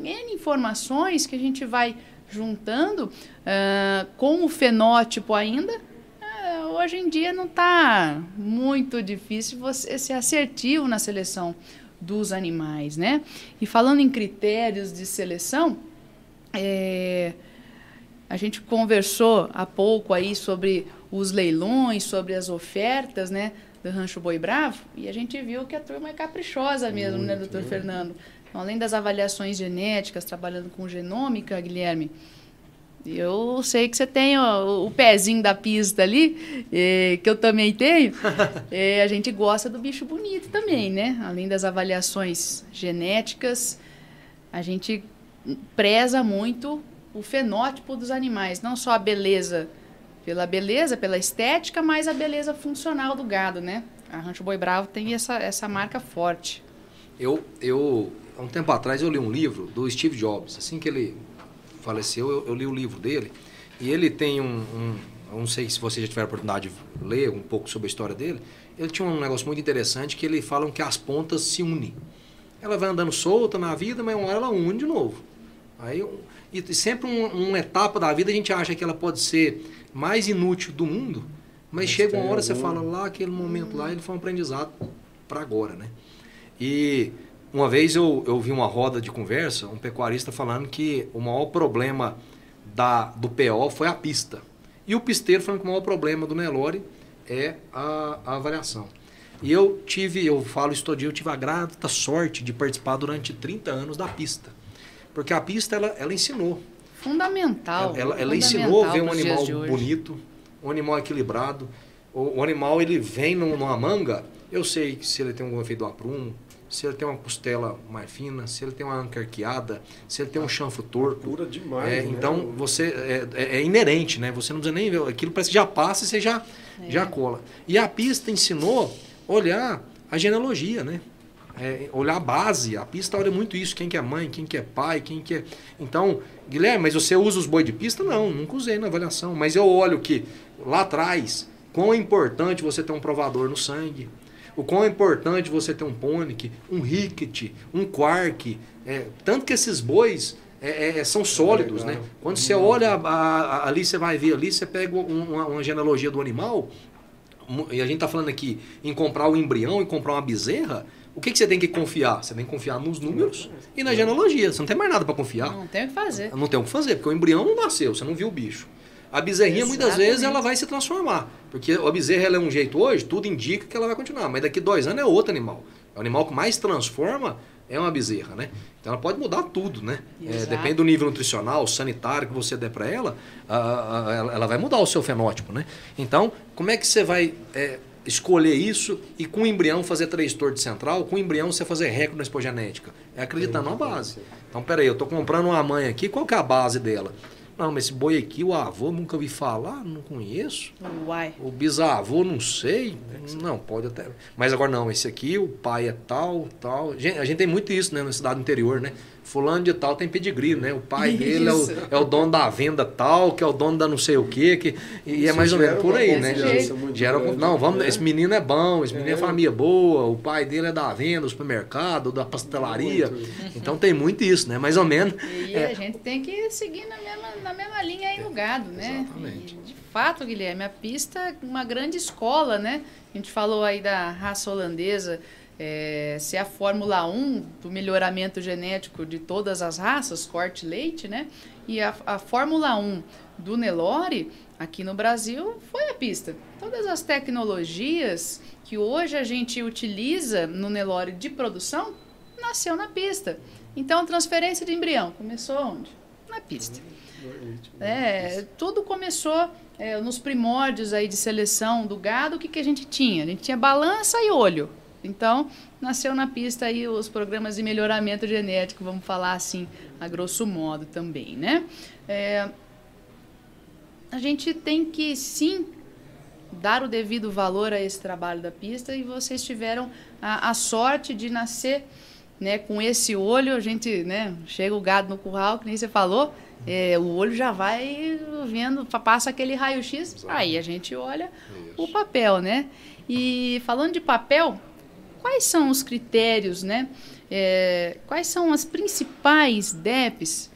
N informações que a gente vai juntando uh, com o fenótipo ainda. Uh, hoje em dia não está muito difícil você ser assertivo na seleção dos animais, né? E falando em critérios de seleção, é, a gente conversou há pouco aí sobre os leilões, sobre as ofertas, né? do Rancho Boi Bravo, e a gente viu que a turma é caprichosa mesmo, né, Muito, né, doutor Fernando? Então, além das avaliações genéticas, trabalhando com genômica, Guilherme, eu sei que você tem o, o pezinho da pista ali, eh, que eu também tenho. Eh, a gente gosta do bicho bonito também, né? Além das avaliações genéticas, a gente preza muito o fenótipo dos animais, não só a beleza pela beleza, pela estética, mas a beleza funcional do gado, né? A Rancho Boi Bravo tem essa, essa marca forte. Eu, eu há um tempo atrás eu li um livro do Steve Jobs. Assim que ele faleceu, eu, eu li o livro dele. E ele tem um, um, Não sei se você já tiver a oportunidade de ler um pouco sobre a história dele. Ele tinha um negócio muito interessante que ele fala que as pontas se unem. Ela vai andando solta na vida, mas uma hora ela une de novo. Aí, e sempre um, uma etapa da vida a gente acha que ela pode ser mais inútil do mundo, mas, mas chega uma hora algum... você fala lá, aquele momento lá, ele foi um aprendizado para agora, né? E uma vez eu, eu vi uma roda de conversa, um pecuarista falando que o maior problema da, do PO foi a pista. E o pisteiro falando que o maior problema do Nelore é a, a avaliação. E eu tive, eu falo isso todo dia, eu tive a grata sorte de participar durante 30 anos da pista. Porque a pista, ela, ela ensinou. Fundamental. Ela, ela, fundamental ensinou a ver um animal bonito, um animal equilibrado. O, o, animal, ele vem numa manga, eu sei se ele tem algum efeito do aprumo, se ele tem uma costela mais fina, se ele tem uma anca arqueada, se ele tem um chanfro torto. Pura demais. É, né? Então, você é, é, é, inerente, né? Você não precisa nem ver. Aquilo parece que já passa e você já, é. já cola. E a pista ensinou a olhar a genealogia, né? É, olhar a base. A pista olha muito isso. Quem que é mãe, quem que é pai, quem que é... Então, Guilherme, mas você usa os boi de pista? Não, nunca usei na avaliação. Mas eu olho que lá atrás, quão é importante você ter um provador no sangue o quão é importante você ter um pônei, um ricket, um quark. É, tanto que esses bois é, é, é são sólidos, né? Quando você olha a, a, ali, você vai ver ali, você pega uma, uma genealogia do animal, e a gente está falando aqui em comprar o embrião e comprar uma bezerra, o que, que você tem que confiar? Você tem que confiar nos números e na genealogia. Você não tem mais nada para confiar. Não tem o que fazer. Não tem o que fazer, porque o embrião não nasceu, você não viu o bicho. A bezerrinha, Exatamente. muitas vezes, ela vai se transformar. Porque a bezerra ela é um jeito hoje, tudo indica que ela vai continuar. Mas daqui dois anos é outro animal. O animal que mais transforma é uma bezerra, né? Então ela pode mudar tudo, né? É, depende do nível nutricional, sanitário que você der para ela, a, a, ela vai mudar o seu fenótipo, né? Então, como é que você vai é, escolher isso e com o embrião fazer três torres central, com o embrião você fazer recorde na expogenética? É acreditar na base. Então, peraí, eu estou comprando uma mãe aqui, qual que é a base dela? Não, mas esse boi aqui, o avô, nunca vi falar, não conheço. Uai. O bisavô, não sei. Não, pode até. Mas agora não, esse aqui, o pai é tal, tal. A gente tem muito isso, né, na cidade interior, né? Fulano de tal tem pedigree, né? O pai dele é o, é o, dono da venda tal, que é o dono da não sei o quê, que, e é mais ou menos por aí, né? Gera, não, vamos, né? esse menino é bom, esse menino é. é família boa, o pai dele é da venda, do supermercado, da pastelaria. Então tem muito isso, né? Mais ou menos. E é. a gente tem que seguir na mesma, na mesma linha aí no gado, né? Exatamente. E, de fato, Guilherme, a pista é uma grande escola, né? A gente falou aí da raça holandesa, é, se a Fórmula 1 do melhoramento genético de todas as raças, corte leite, né? E a, a Fórmula 1 do Nelore, aqui no Brasil, foi a pista. Todas as tecnologias que hoje a gente utiliza no Nelore de produção, nasceu na pista. Então, transferência de embrião começou onde? Na pista. É, tudo começou é, nos primórdios aí de seleção do gado. O que, que a gente tinha? A gente tinha balança e olho. Então, nasceu na pista aí os programas de melhoramento genético, vamos falar assim, a grosso modo também, né? É, a gente tem que, sim, dar o devido valor a esse trabalho da pista e vocês tiveram a, a sorte de nascer né, com esse olho, a gente, né, chega o gado no curral, que nem você falou, é, o olho já vai vendo, passa aquele raio-x, aí a gente olha Isso. o papel, né? E falando de papel, quais são os critérios, né? É, quais são as principais DEPs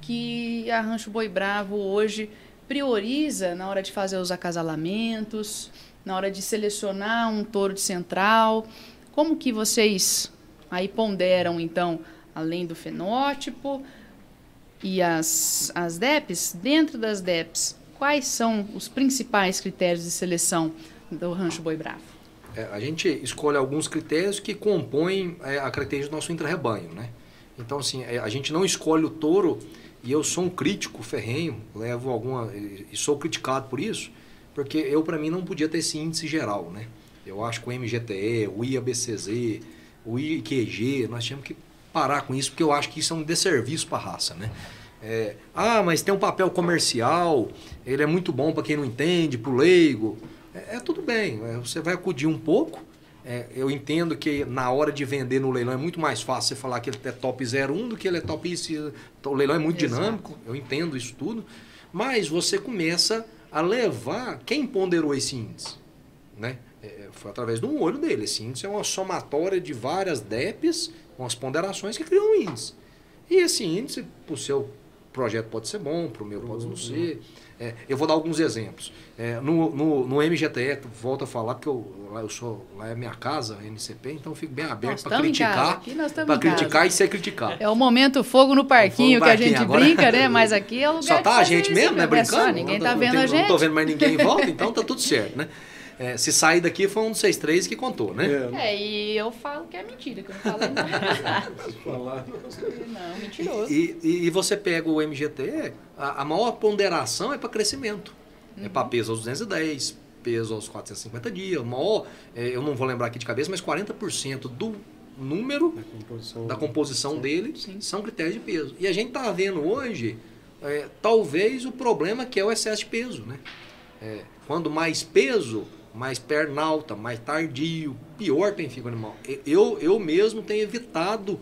que a Rancho Boi Bravo hoje prioriza na hora de fazer os acasalamentos, na hora de selecionar um touro de central? Como que vocês aí ponderam, então, além do fenótipo e as, as DEPs, dentro das DEPs, quais são os principais critérios de seleção do Rancho Boi Bravo? É, a gente escolhe alguns critérios que compõem é, a característica do nosso intra-rebanho, né? Então, assim, é, a gente não escolhe o touro, e eu sou um crítico ferrenho, levo alguma... e sou criticado por isso, porque eu, para mim, não podia ter esse índice geral, né? Eu acho que o MGTE, o IABCZ, o IQG, nós tínhamos que parar com isso, porque eu acho que isso é um desserviço para a raça, né? É, ah, mas tem um papel comercial, ele é muito bom para quem não entende, para o leigo. É, é tudo bem, é, você vai acudir um pouco, É, eu entendo que na hora de vender no leilão é muito mais fácil você falar que ele é top 01 do que ele é top isso. O leilão é muito Exato. dinâmico, eu entendo isso tudo. Mas você começa a levar. Quem ponderou esse índice? Né? É, foi através do olho dele. Esse índice é uma somatória de várias DEPs, com as ponderações que criam um índice. E esse índice, o seu projeto pode ser bom, para o meu pode não ser. É, eu vou dar alguns exemplos. É, no, no, no MGTE, volto a falar, porque eu, lá, eu sou, lá é minha casa, NCP, então eu fico bem aberto para criticar. Para em casa. criticar e ser criticado. É o momento fogo no parquinho Fogo no que a parquinho, gente agora- brinca, né? Mas aqui é o lugar Só tá a gente mesmo, né? é Brincando. só, ninguém tá vendo não a tem- Não tô gente. vendo mais ninguém em volta, então tá tudo certo, né? É, se sair daqui foi um dos seis três que contou, né? É, É, e eu falo que é mentira, que eu não falo nada. falar. Não, mentiroso. E, e, e você pega o MGT, a, a maior ponderação é para crescimento. É para peso aos 210, peso aos 450 dias. O maior, é, eu não vou lembrar aqui de cabeça, mas 40% do número Da composição. da composição dele Sim. são critérios de peso. E a gente está vendo hoje, é, talvez, o problema que é o excesso de peso. Né? É, quando mais peso, mais perna alta, mais tardio, pior tem fica o animal. Eu, eu mesmo tenho evitado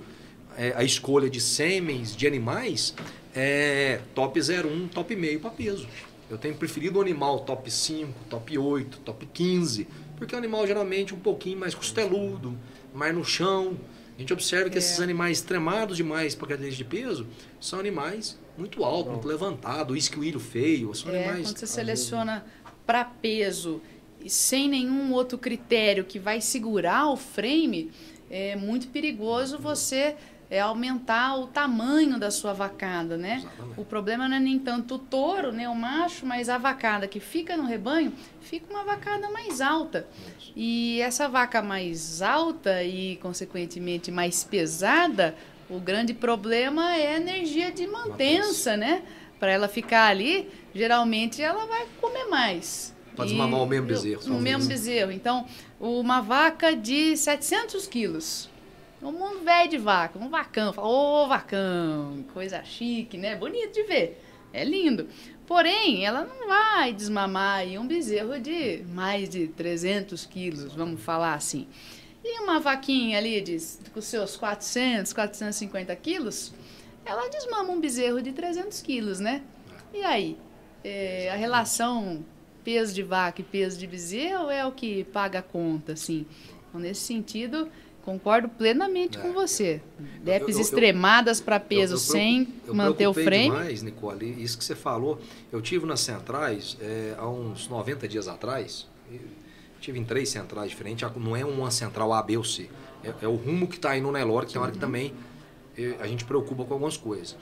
é, a escolha de sêmens de animais é, top 01, top meio para peso. Eu tenho preferido o animal top 5, top 8, top 15, porque é um animal geralmente um pouquinho mais costeludo, mais no chão. A gente observa que É. esses animais extremados demais para cadeia de peso são animais muito altos, muito levantados, esquilho feio, são É, animais quando você seleciona para peso e sem nenhum outro critério que vai segurar o frame, é muito perigoso você é, aumentar o tamanho da sua vacada, né? Exatamente. O problema não é nem tanto o touro, né, o macho, mas a vacada que fica no rebanho fica uma vacada mais alta. E essa vaca mais alta e, consequentemente, mais pesada, o grande problema é a energia de mantença, né? Para ela ficar ali, geralmente ela vai comer mais. Pra E- desmamar o mesmo bezerro, O mesmo bezerro. Então, uma vaca de 700 quilos. Um mundo velho de vaca, um vacão. Fala, ô vacão, coisa chique, né? Bonito de ver. É lindo. Porém, ela não vai desmamar aí um bezerro de mais de 300 quilos, vamos falar assim. E uma vaquinha ali de, com seus 400, 450 quilos, ela desmama um bezerro de 300 quilos, né? E aí? É, a relação peso de vaca e peso de bezerro é o que paga a conta, assim. Então, nesse sentido, concordo plenamente É, com você. eu- eu- extremadas para peso Eu- sem manter o frame. demais, Nicole, isso que você falou. Eu tive nas centrais é, há uns 90 dias atrás. Tive em três centrais diferentes. Não é uma central A, B ou C. É, é o rumo que está aí no Nelore, que tem hora que também a gente preocupa com algumas coisas.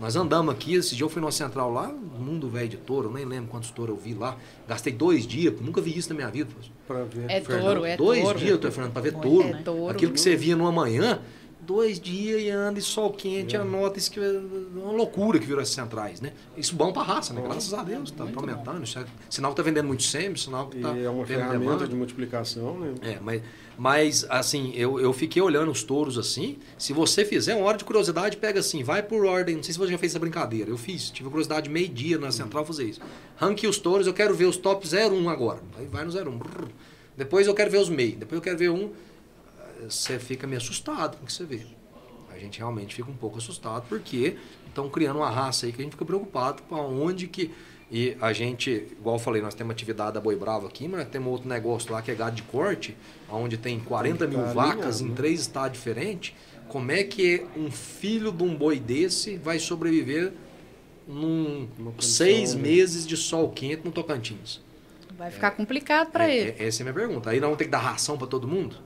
Nós andamos aqui, esse dia eu fui numa central lá, mundo velho de touro, eu nem lembro quantos touros eu vi lá. Gastei dois dias, nunca vi isso na minha vida. Para ver. É Fernando, touro, é dois touro. dias, eu tô falando, para ver É touro. É touro. Aquilo que você via numa manhã, dois dias e anda e sol quente, anota isso que é uma loucura que virou essas centrais, né? Isso bom pra raça, né? Graças a Deus, tá, tá aumentando. Isso é, sinal que tá vendendo muito sêmen, sinal que E tá é uma ferramenta demanda. de multiplicação, né? É, mas, mas assim, eu, eu fiquei olhando os touros assim. Se você fizer uma hora de curiosidade, pega assim, vai por ordem. Não sei se você já fez essa brincadeira. Eu fiz, tive curiosidade meio-dia na central fazer isso. Ranque os touros, eu quero ver os top 01 agora. Aí vai no 01. brrr. Depois eu quero ver os meio. Depois eu quero ver um. Você fica meio assustado com o que você vê. A gente realmente fica um pouco assustado porque estão criando uma raça aí que a gente fica preocupado com aonde que. E a gente, igual eu falei, nós temos atividade da Boi Bravo aqui, mas nós temos outro negócio lá que é gado de corte, onde tem 40 mil Tá vacas em né? três estados diferentes. Como é que um filho de um boi desse vai sobreviver num seis né? meses de sol quente no Tocantins? Vai ficar complicado para É- ele. é- essa é a minha pergunta. Aí não vamos ter que dar ração para todo mundo?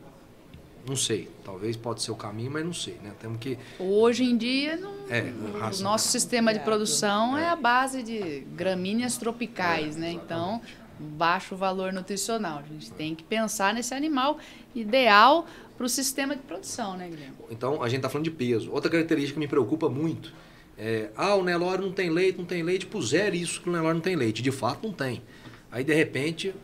Não sei. Talvez pode ser o caminho, mas não sei, né? Temos que Hoje em dia, não- É, o nosso sistema de produção é a base de gramíneas tropicais, né? Então, baixo valor nutricional. A gente tem que pensar nesse animal ideal para o sistema de produção, né, Guilherme? Então, a gente está falando de peso. Outra característica que me preocupa muito é: ah, o Nelore não tem leite, não tem leite. Puseram isso que o Nelore não tem leite. De fato, não tem. Aí, de repente,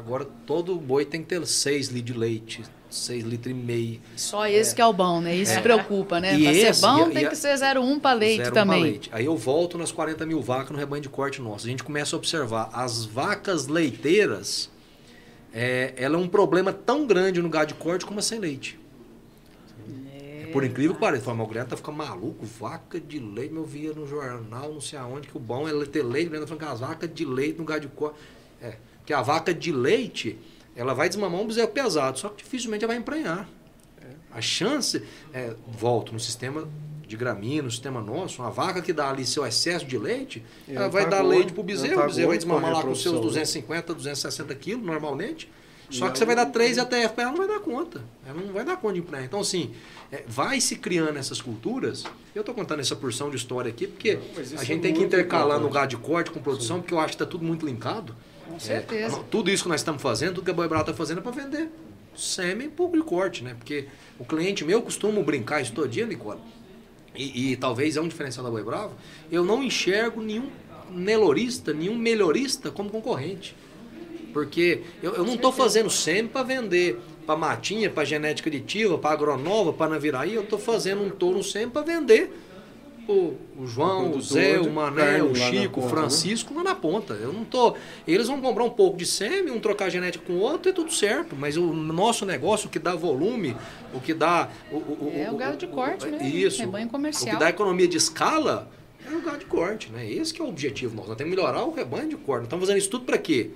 agora todo boi tem que ter 6 litros de leite, 6 litros e meio. Só esse que é o bom, né? Isso É. preocupa, né? E ser esse- bom, e tem e que ser 0,1 para leite Zero pra também. leite. Aí eu volto nas 40 mil vacas no rebanho de corte nosso. A gente começa a observar as vacas leiteiras, é, ela é um problema tão grande no gado de corte como a sem leite. É, por incrível que pareça, o Guilherme tá ficando maluco, vaca de leite, eu via no jornal, não sei aonde, que o bom é ter leite, né? falando que as vacas de leite no gado de corte. É, que a vaca de leite, ela vai desmamar um bezerro pesado, só que dificilmente ela vai emprenhar. A chance, é, volto no sistema de gramínea, no sistema nosso, uma vaca que dá ali seu excesso de leite, ela vai dar leite para o bezerro, o bezerro vai desmamar lá com seus 250, 260 quilos normalmente. Só que você vai dar 3 ATF para ela, não vai dar conta. Ela não vai dar conta de emprenhar. Então, assim, é, vai se criando essas culturas. Eu estou contando essa porção de história aqui, porque não, a gente é tem que intercalar no gado de corte com produção, Sim. porque eu acho que está tudo muito linkado. Com certeza. É, tudo isso que nós estamos fazendo, tudo que a Boi Brava está fazendo é para vender sêmen e pouco de corte, né? Porque o cliente meu costuma brincar isso todo dia, Nicole. E, e, talvez é um diferencial da Boi Bravo. Eu não enxergo nenhum nelorista, nenhum melhorista como concorrente. Porque eu, eu não estou fazendo sêmen para vender para Matinha, para Genética Aditiva, para Agronova, para Naviraí. Eu estou fazendo um touro sêmen para vender o, o João, o Zé, o Mané, o Chico, o né? Francisco lá na ponta. Eu não tô. Eles vão comprar um pouco de sêmen, um trocar genética com o outro e tudo certo. Mas o nosso negócio, o que dá volume, o que dá. O, o, é o, gado de corte, né? Isso. Rebanho comercial. O que dá economia de escala é o gado de corte, né? Esse é o objetivo nosso. Nós temos que melhorar o rebanho de corte. Nós estamos fazendo isso tudo para quê?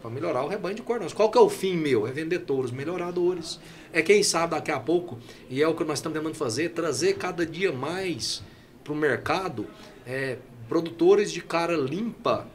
Para melhorar o rebanho de corte. Qual que é o fim meu? É vender touros melhoradores. É quem sabe daqui a pouco, e é o que nós estamos tentando fazer, trazer cada dia mais para o mercado é, produtores de cara limpa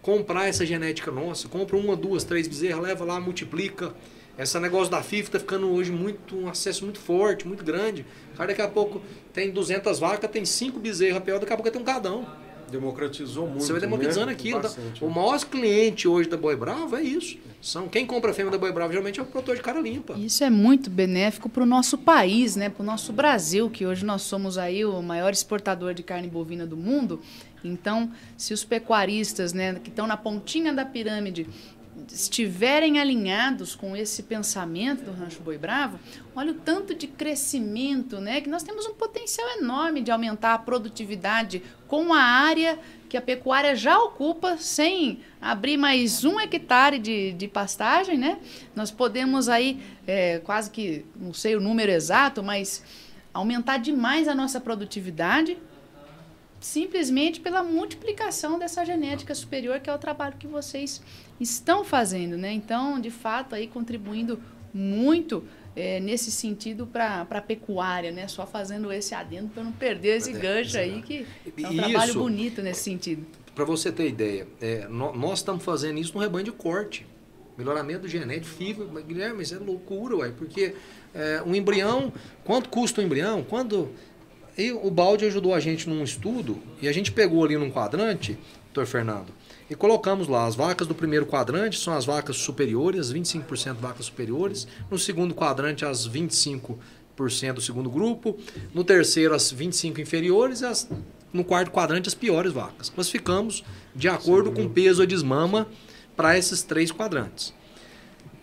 comprar essa genética nossa. Compra uma, duas, três bezerras, leva lá, multiplica. Esse negócio da FIF está ficando hoje muito um acesso muito forte, muito grande. Cara daqui a pouco tem 200 vacas, tem 5 bezerras, pior daqui a pouco tem um cadão. Democratizou muito. Você vai democratizando né? aquilo. Bastante, o maior cliente hoje da Boi Bravo é isso. São, quem compra a fêmea da Boi Bravo geralmente é o produtor de cara limpa. Isso é muito benéfico para o nosso país, né? para o nosso Brasil, que hoje nós somos aí o maior exportador de carne bovina do mundo. Então, se os pecuaristas né, que estão na pontinha da pirâmide estiverem alinhados com esse pensamento do Rancho Boi Bravo, olha o tanto de crescimento, né? Que nós temos um potencial enorme de aumentar a produtividade com a área que a pecuária já ocupa, sem abrir mais um hectare de, de pastagem, né? Nós podemos aí, é, quase que, não sei o número exato, mas aumentar demais a nossa produtividade simplesmente pela multiplicação dessa genética superior, que é o trabalho que vocês estão fazendo, né? Então, de fato, aí contribuindo muito é, nesse sentido para a pecuária, né? Só fazendo esse adendo para não perder esse gancho aí, que é um isso, trabalho bonito nesse sentido. Para você ter ideia, é, nós estamos fazendo isso no rebanho de corte. Melhoramento genético, fibra, Guilherme, isso é loucura, uai, porque é, um embrião, quanto custa o um embrião? Quando e o Balde ajudou a gente num estudo e a gente pegou ali num quadrante, doutor Fernando, e colocamos lá as vacas do primeiro quadrante, são as vacas superiores, as 25% vacas superiores, no segundo quadrante as 25% do segundo grupo, no terceiro as 25 inferiores e as, no quarto quadrante as piores vacas. Classificamos de acordo Sim. com o peso a desmama para esses três quadrantes.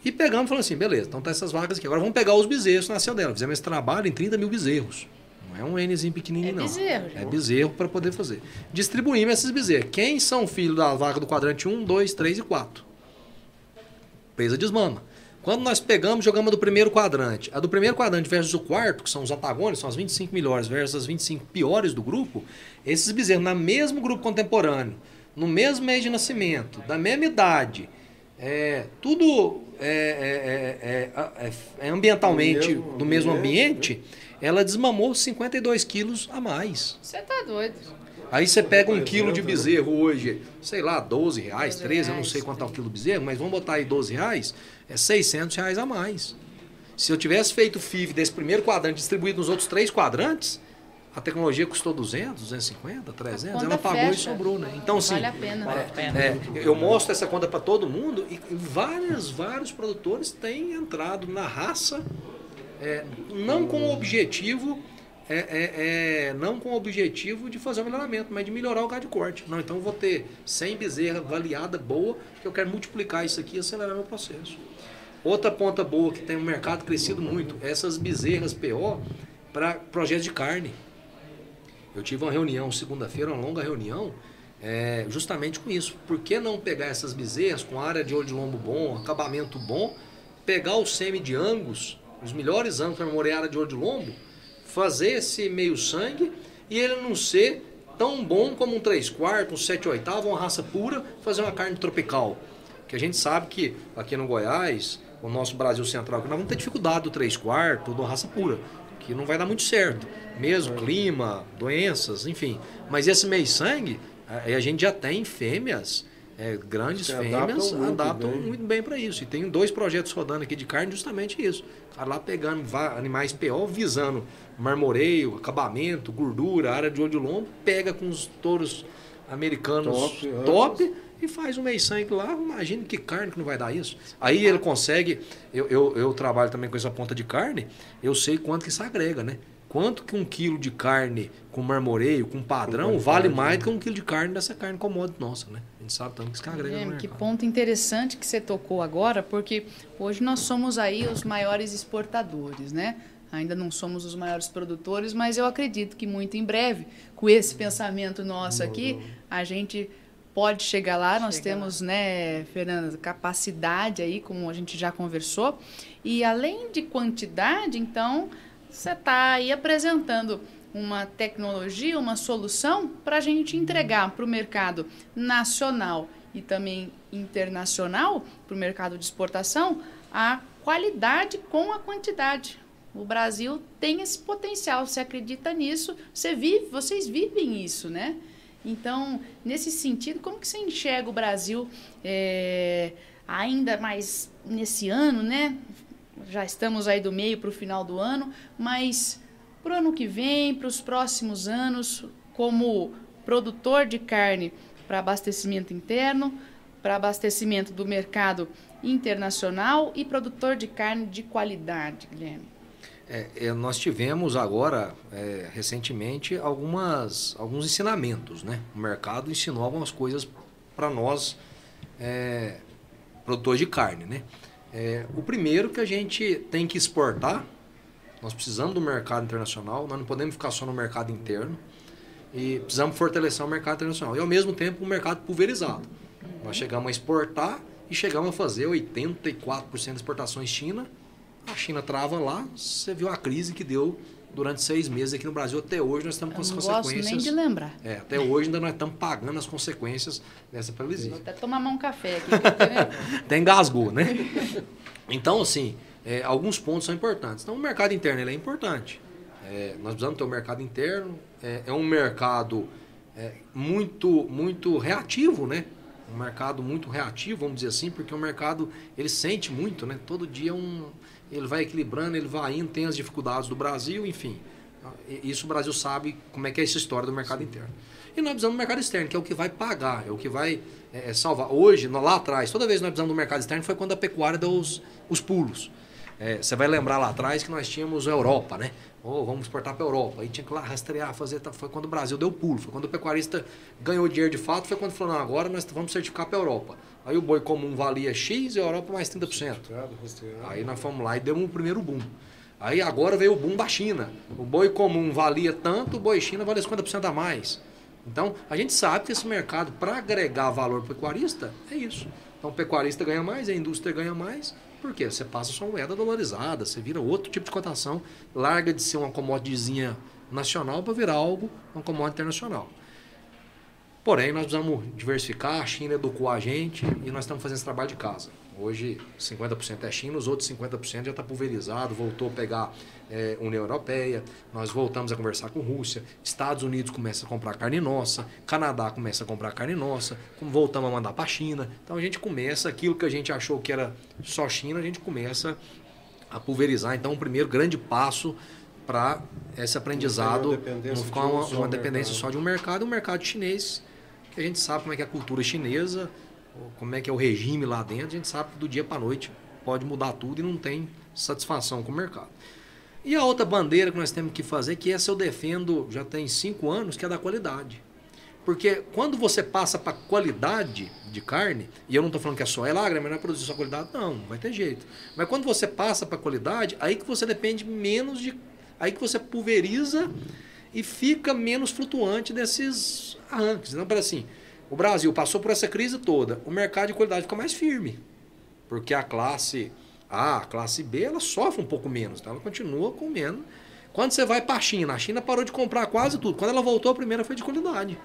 E pegamos e falamos assim, beleza, então tá essas vacas aqui. Agora vamos pegar os bezerros que nasceu dela. Fizemos esse trabalho em 30 mil bezerros. Não é um Nzinho pequenininho, é não. Bezerro, é bezerro para poder fazer. Distribuímos esses bezerros. Quem são filhos da vaca do quadrante 1, 2, 3 e 4? Presa desmama. Quando nós pegamos, jogamos do primeiro quadrante. A do primeiro quadrante versus o quarto, que são os antagônicos, são as 25 melhores versus as 25 piores do grupo, esses bezerros, no mesmo grupo contemporâneo, no mesmo mês de nascimento, da mesma idade, é, tudo é, é, é, é ambientalmente mesmo, do mesmo ambiente, ela desmamou 52 quilos a mais. Você tá doido. Aí você pega um quilo de bezerro hoje, sei lá, 12 reais, 12 13, reais. eu não sei quanto é o quilo de bezerro, mas vamos botar aí 12 reais, é 600 reais a mais. Se eu tivesse feito FIV desse primeiro quadrante distribuído nos outros três quadrantes, a tecnologia custou 200, 250, 300, ela pagou fecha. e sobrou, né? Então, assim, vale a pena. Vale a pena. É, eu mostro essa conta para todo mundo e vários, vários produtores têm entrado na raça é, não com o objetivo é, é, é, não com o objetivo de fazer o um melhoramento, mas de melhorar o gado de corte. Não, então eu vou ter 100 bezerras avaliada boa, que eu quero multiplicar isso aqui e acelerar meu processo. Outra ponta boa que tem um mercado crescido muito, essas bezerras PO para projetos de carne. Eu tive uma reunião segunda-feira, uma longa reunião, é, justamente com isso. Por que não pegar essas bezerras com área de olho de lombo bom, acabamento bom, pegar o semi de angus, os melhores angus para de olho de lombo, fazer esse meio sangue e ele não ser tão bom como um 3 quartos, um 7 oitavo, uma raça pura, fazer uma carne tropical. Que a gente sabe que aqui no Goiás, o nosso Brasil Central, nós vamos ter dificuldade do 3 quartos, da raça pura, que não vai dar muito certo. Mesmo clima, doenças, enfim. Mas esse meio sangue, a gente já tem fêmeas, é, grandes fêmeas, adaptam muito adaptam bem, muito bem para isso. E tem dois projetos rodando aqui de carne, justamente isso. Cara lá pegando animais PO, visando marmoreio, acabamento, gordura, área de olho de lombo, pega com os touros americanos top, top e faz um meio sangue lá. Imagina que carne que não vai dar isso. Aí ele consegue. Eu, eu, eu trabalho também com essa ponta de carne, eu sei quanto que isso agrega, né? Quanto que um quilo de carne com marmoreio, com padrão, com vale mais do que um quilo de carne dessa carne commodity nossa, né? A gente sabe tanto que isso agrega é, Que ponto interessante que você tocou agora, porque hoje nós somos aí os maiores exportadores, né? Ainda não somos os maiores produtores, mas eu acredito que muito em breve, com esse pensamento nosso aqui, a gente pode chegar lá. Nós Chega temos, lá. né, Fernanda, capacidade aí, como a gente já conversou. E além de quantidade, então, você está aí apresentando uma tecnologia, uma solução para a gente entregar para o mercado nacional e também internacional, para o mercado de exportação, a qualidade com a quantidade. O Brasil tem esse potencial, você acredita nisso, você vive, vocês vivem isso, né? Então, nesse sentido, como que você enxerga o Brasil é, ainda mais nesse ano, né? já estamos aí do meio para o final do ano, mas para o ano que vem, para os próximos anos, como produtor de carne para abastecimento interno, para abastecimento do mercado internacional e produtor de carne de qualidade, Guilherme? É, é, nós tivemos agora, é, recentemente, algumas, alguns ensinamentos. Né? O mercado ensinou algumas coisas para nós, é, produtores de carne. Né? É, o primeiro que a gente tem que exportar, nós precisamos do mercado internacional, nós não podemos ficar só no mercado interno e precisamos fortalecer o mercado internacional. E ao mesmo tempo o um mercado pulverizado. Nós chegamos a exportar e chegamos a fazer 84% das exportações China. A China trava lá, você viu a crise que deu durante seis meses aqui no Brasil. Até hoje nós estamos com as consequências. Não gosto nem de lembrar. É, até hoje ainda nós estamos pagando as consequências dessa previsão. Vou até tomar um café aqui. até engasgou, né? Então, assim, é, alguns pontos são importantes. Então, o mercado interno é importante. É, nós precisamos ter um mercado interno. É, é um mercado é, muito, muito reativo, né? Um mercado muito reativo, vamos dizer assim, porque o mercado ele sente muito, né? Todo dia um ele vai equilibrando, ele vai indo, tem as dificuldades do Brasil, enfim. Isso o Brasil sabe como é que é essa história do mercado interno. E nós precisamos do mercado externo, que é o que vai pagar, é o que vai é, é salvar. Hoje, lá atrás, toda vez que nós precisamos do mercado externo foi quando a pecuária deu os, os pulos. É, você vai lembrar lá atrás que nós tínhamos a Europa, né? Oh, vamos exportar para a Europa. Aí tinha que lá rastrear, fazer. Foi quando o Brasil deu pulo. Foi quando o pecuarista ganhou dinheiro de fato. Foi quando falou: não, agora nós vamos certificar para a Europa. Aí o boi comum valia X e a Europa mais 30%. Aí nós fomos lá e demos o primeiro boom. Aí agora veio o boom da China. O boi comum valia tanto, o boi China valia 50% a mais. Então, a gente sabe que esse mercado, para agregar valor pecuarista, é isso. Então, o pecuarista ganha mais, a indústria ganha mais. Por quê? Você passa sua moeda dolarizada, você vira outro tipo de cotação, larga de ser uma commodityzinha nacional para virar algo, uma commodity internacional. Porém, nós precisamos diversificar, a China educou a gente e nós estamos fazendo esse trabalho de casa. Hoje, 50% é China, os outros 50% já está pulverizado, voltou a pegar é, União Europeia, nós voltamos a conversar com Rússia, Estados Unidos começa a comprar carne nossa, Canadá começa a comprar carne nossa, voltamos a mandar para a China. Então a gente começa, aquilo que a gente achou que era só China, a gente começa a pulverizar. Então, o primeiro grande passo para esse aprendizado não ficar uma, uma dependência só de um mercado, um mercado chinês, que a gente sabe como é que é a cultura chinesa, como é que é o regime lá dentro, a gente sabe que do dia para noite pode mudar tudo e não tem satisfação com o mercado. E a outra bandeira que nós temos que fazer, que essa eu defendo já tem cinco anos, que é da qualidade. Porque quando você passa para qualidade de carne, e eu não estou falando que é só ela, mas não é produzir só qualidade, não, não vai ter jeito. Mas quando você passa para qualidade, aí que você depende menos de. Aí que você pulveriza e fica menos flutuante desses arranques. Então, para assim, o Brasil passou por essa crise toda, o mercado de qualidade fica mais firme. Porque a classe A, a classe B, ela sofre um pouco menos, então ela continua comendo. Quando você vai para a China, a China parou de comprar quase tudo. Quando ela voltou, a primeira foi de qualidade.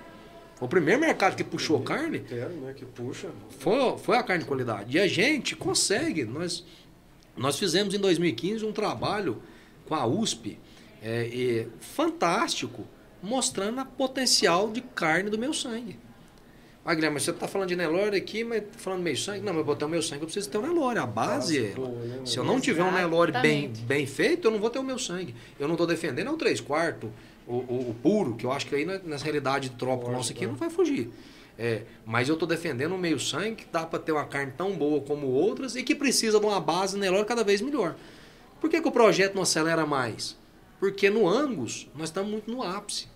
Foi o primeiro mercado que puxou carne. Inteiro, né? Que puxa. Foi, foi a carne de qualidade. E a gente consegue. Nós, nós fizemos em 2015 um trabalho com a USP é, é, fantástico, mostrando a potencial de carne do meu sangue. Ah, Guilherme, você está falando de Nelore aqui, mas tá falando meio sangue. Não, mas botar o meu sangue, eu preciso ter um Nelore. A base, é, boa, né, se eu não tiver um Nelore bem, bem feito, eu não vou ter o meu sangue. Eu não estou defendendo é o 3 quartos, o, o, o puro, que eu acho que aí na, nessa realidade trópico Lógico, nossa aqui né? não vai fugir. É, mas eu estou defendendo o meio sangue, que dá para ter uma carne tão boa como outras e que precisa de uma base Nelore cada vez melhor. Por que, que o projeto não acelera mais? Porque no Angus, nós estamos muito no ápice.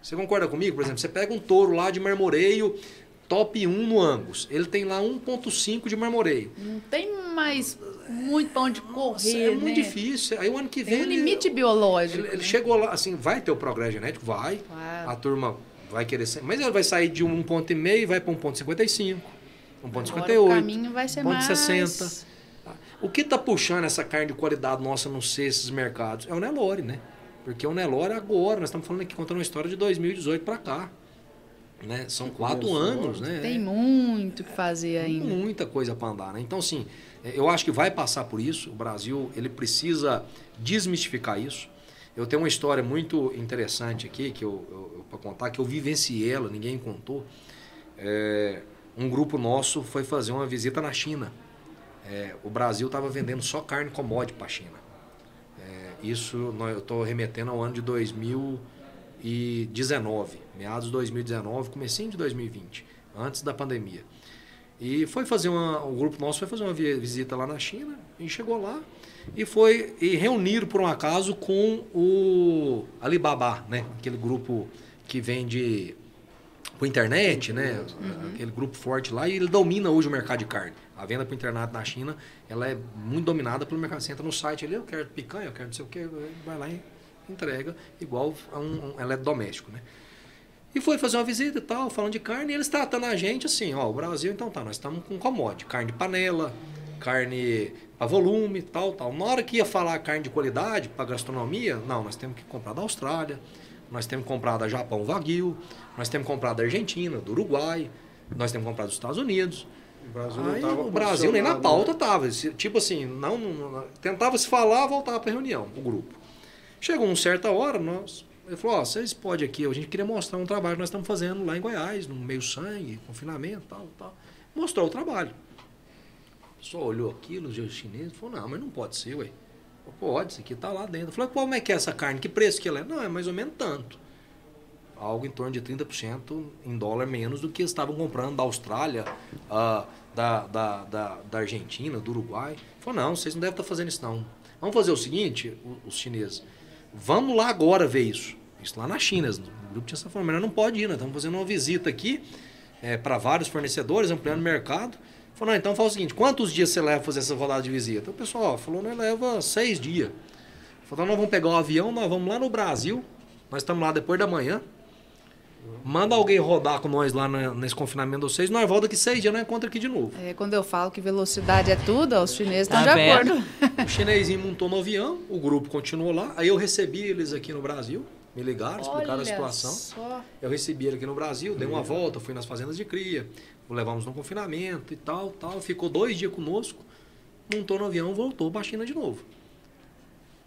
Você concorda comigo? Por exemplo, você pega um touro lá de marmoreio, top 1 no Angus. Ele tem lá 1,5 de marmoreio. Não tem mais muito pra onde correr, é muito né? difícil. Aí o ano que vem. Tem um ele- limite biológico. Ele, ele né? chegou lá, assim, vai ter o progresso genético? Vai. Claro. A turma vai querer ser. Mas ele vai sair de 1,5 e vai para 1,55, Agora 1,58. o caminho vai ser ponto mais... 60. O que está puxando essa carne de qualidade nossa não ser esses mercados? É o Nelore, né? Porque o Nelore agora, nós estamos falando aqui, contando uma história de 2018 para cá. Né? São quatro anos, né? Tem muito o que fazer Tem ainda. muita coisa para andar, né? Então, assim, é, eu acho que vai passar por isso. O Brasil, ele precisa desmistificar isso. Eu tenho uma história muito interessante aqui, que eu, eu, eu para contar, que eu vivenciei ela, ninguém contou. É, um grupo nosso foi fazer uma visita na China. É, o Brasil estava vendendo só carne commodity para a China. Isso eu estou remetendo ao ano de 2019, meados de 2019, comecinho de 2020, antes da pandemia. E foi fazer uma, o grupo nosso foi fazer uma vi- visita lá na China e chegou lá e foi e reuniram por um acaso com o Alibaba, né? Aquele grupo que vende por internet, né? Aquele grupo forte lá e ele domina hoje o mercado de carne. A venda por internet na China, ela é muito dominada pelo mercado. Você entra no site ali, eu quero picanha, eu quero não sei o que, vai lá e entrega, igual a um, um- ela é né? E foi fazer uma visita e tal, falando de carne, e eles tratando a gente assim, ó, o Brasil, então tá, nós estamos com commodity, carne de panela, carne para volume, tal, tal. Na hora que ia falar carne de qualidade para gastronomia, não, nós temos que comprar da Austrália, nós temos que comprar da Japão Wagyu, nós temos que comprar da Argentina, do Uruguai, nós temos que comprar dos Estados Unidos. O Brasil Aí, o Brasil nem na posicionado, pauta né? tava. Se- Tipo assim, não, não- tentava se falar, voltava para reunião, o grupo. Chegou uma certa hora, nós, ele falou, ó, vocês podem aqui, a gente queria mostrar um trabalho que nós estamos fazendo lá em Goiás, no meio sangue, confinamento, tal, tal. Mostrou o trabalho. Só olhou aquilo, os chineses, falou, não, mas não pode ser, ué. Falei, Pode, isso aqui tá lá dentro. Eu Falei, como é que é essa carne? Que preço que ela é? Não, é mais ou menos tanto. Algo em torno de 30% em dólar menos do que eles estavam comprando da Austrália, ah, da, da, da, da Argentina, do Uruguai. Falou, não, vocês não devem estar fazendo isso não. Vamos fazer o seguinte, os chineses, vamos lá agora ver isso. Isso lá na China, o grupo tinha essa forma, mas não pode ir, nós estamos fazendo uma visita aqui para vários fornecedores, ampliando o mercado. Falou, não, então fala o seguinte, quantos dias você leva fazer essa rodada de visita? O pessoal falou, leva seis dias. Falou, nós vamos pegar o avião, nós vamos lá no Brasil, nós estamos lá depois da manhã, manda alguém rodar com nós lá na- nesse confinamento de vocês, nós volta aqui seis dias, nós encontra aqui de novo. É, quando eu falo que velocidade é tudo, ó, os chineses estão Tá de vendo? acordo. O chinesinho montou no avião, o grupo continuou lá, aí eu recebi eles aqui no Brasil, me ligaram, explicaram a Olha situação. só. Eu recebi ele aqui no Brasil, dei uma volta, fui nas fazendas de cria, levamos no confinamento e tal, tal. Ficou dois dias conosco, montou no avião, voltou para a China de novo.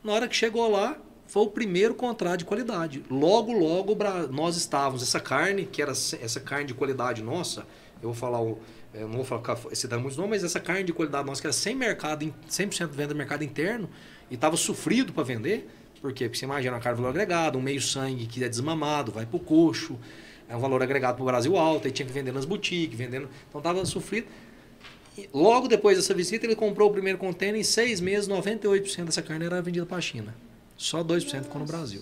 Na hora que chegou lá, foi o primeiro contrato de qualidade. Logo, logo, nós estávamos, essa carne, que era se- essa carne de qualidade nossa, eu vou falar, eu não vou falar citar muitos nomes, mas essa carne de qualidade nossa, que era sem mercado, in- 100% venda mercado interno, e estava sofrido para vender, por quê? Porque você imagina a carne de valor agregado, um meio sangue que é desmamado, vai para o coxo, é um valor agregado para o Brasil alto, aí tinha que vender nas boutiques, vendendo, então estava sofrido. Logo depois dessa visita, ele comprou o primeiro container, em seis meses, 98% dessa carne era vendida para a China. Só 2% ficou no Brasil.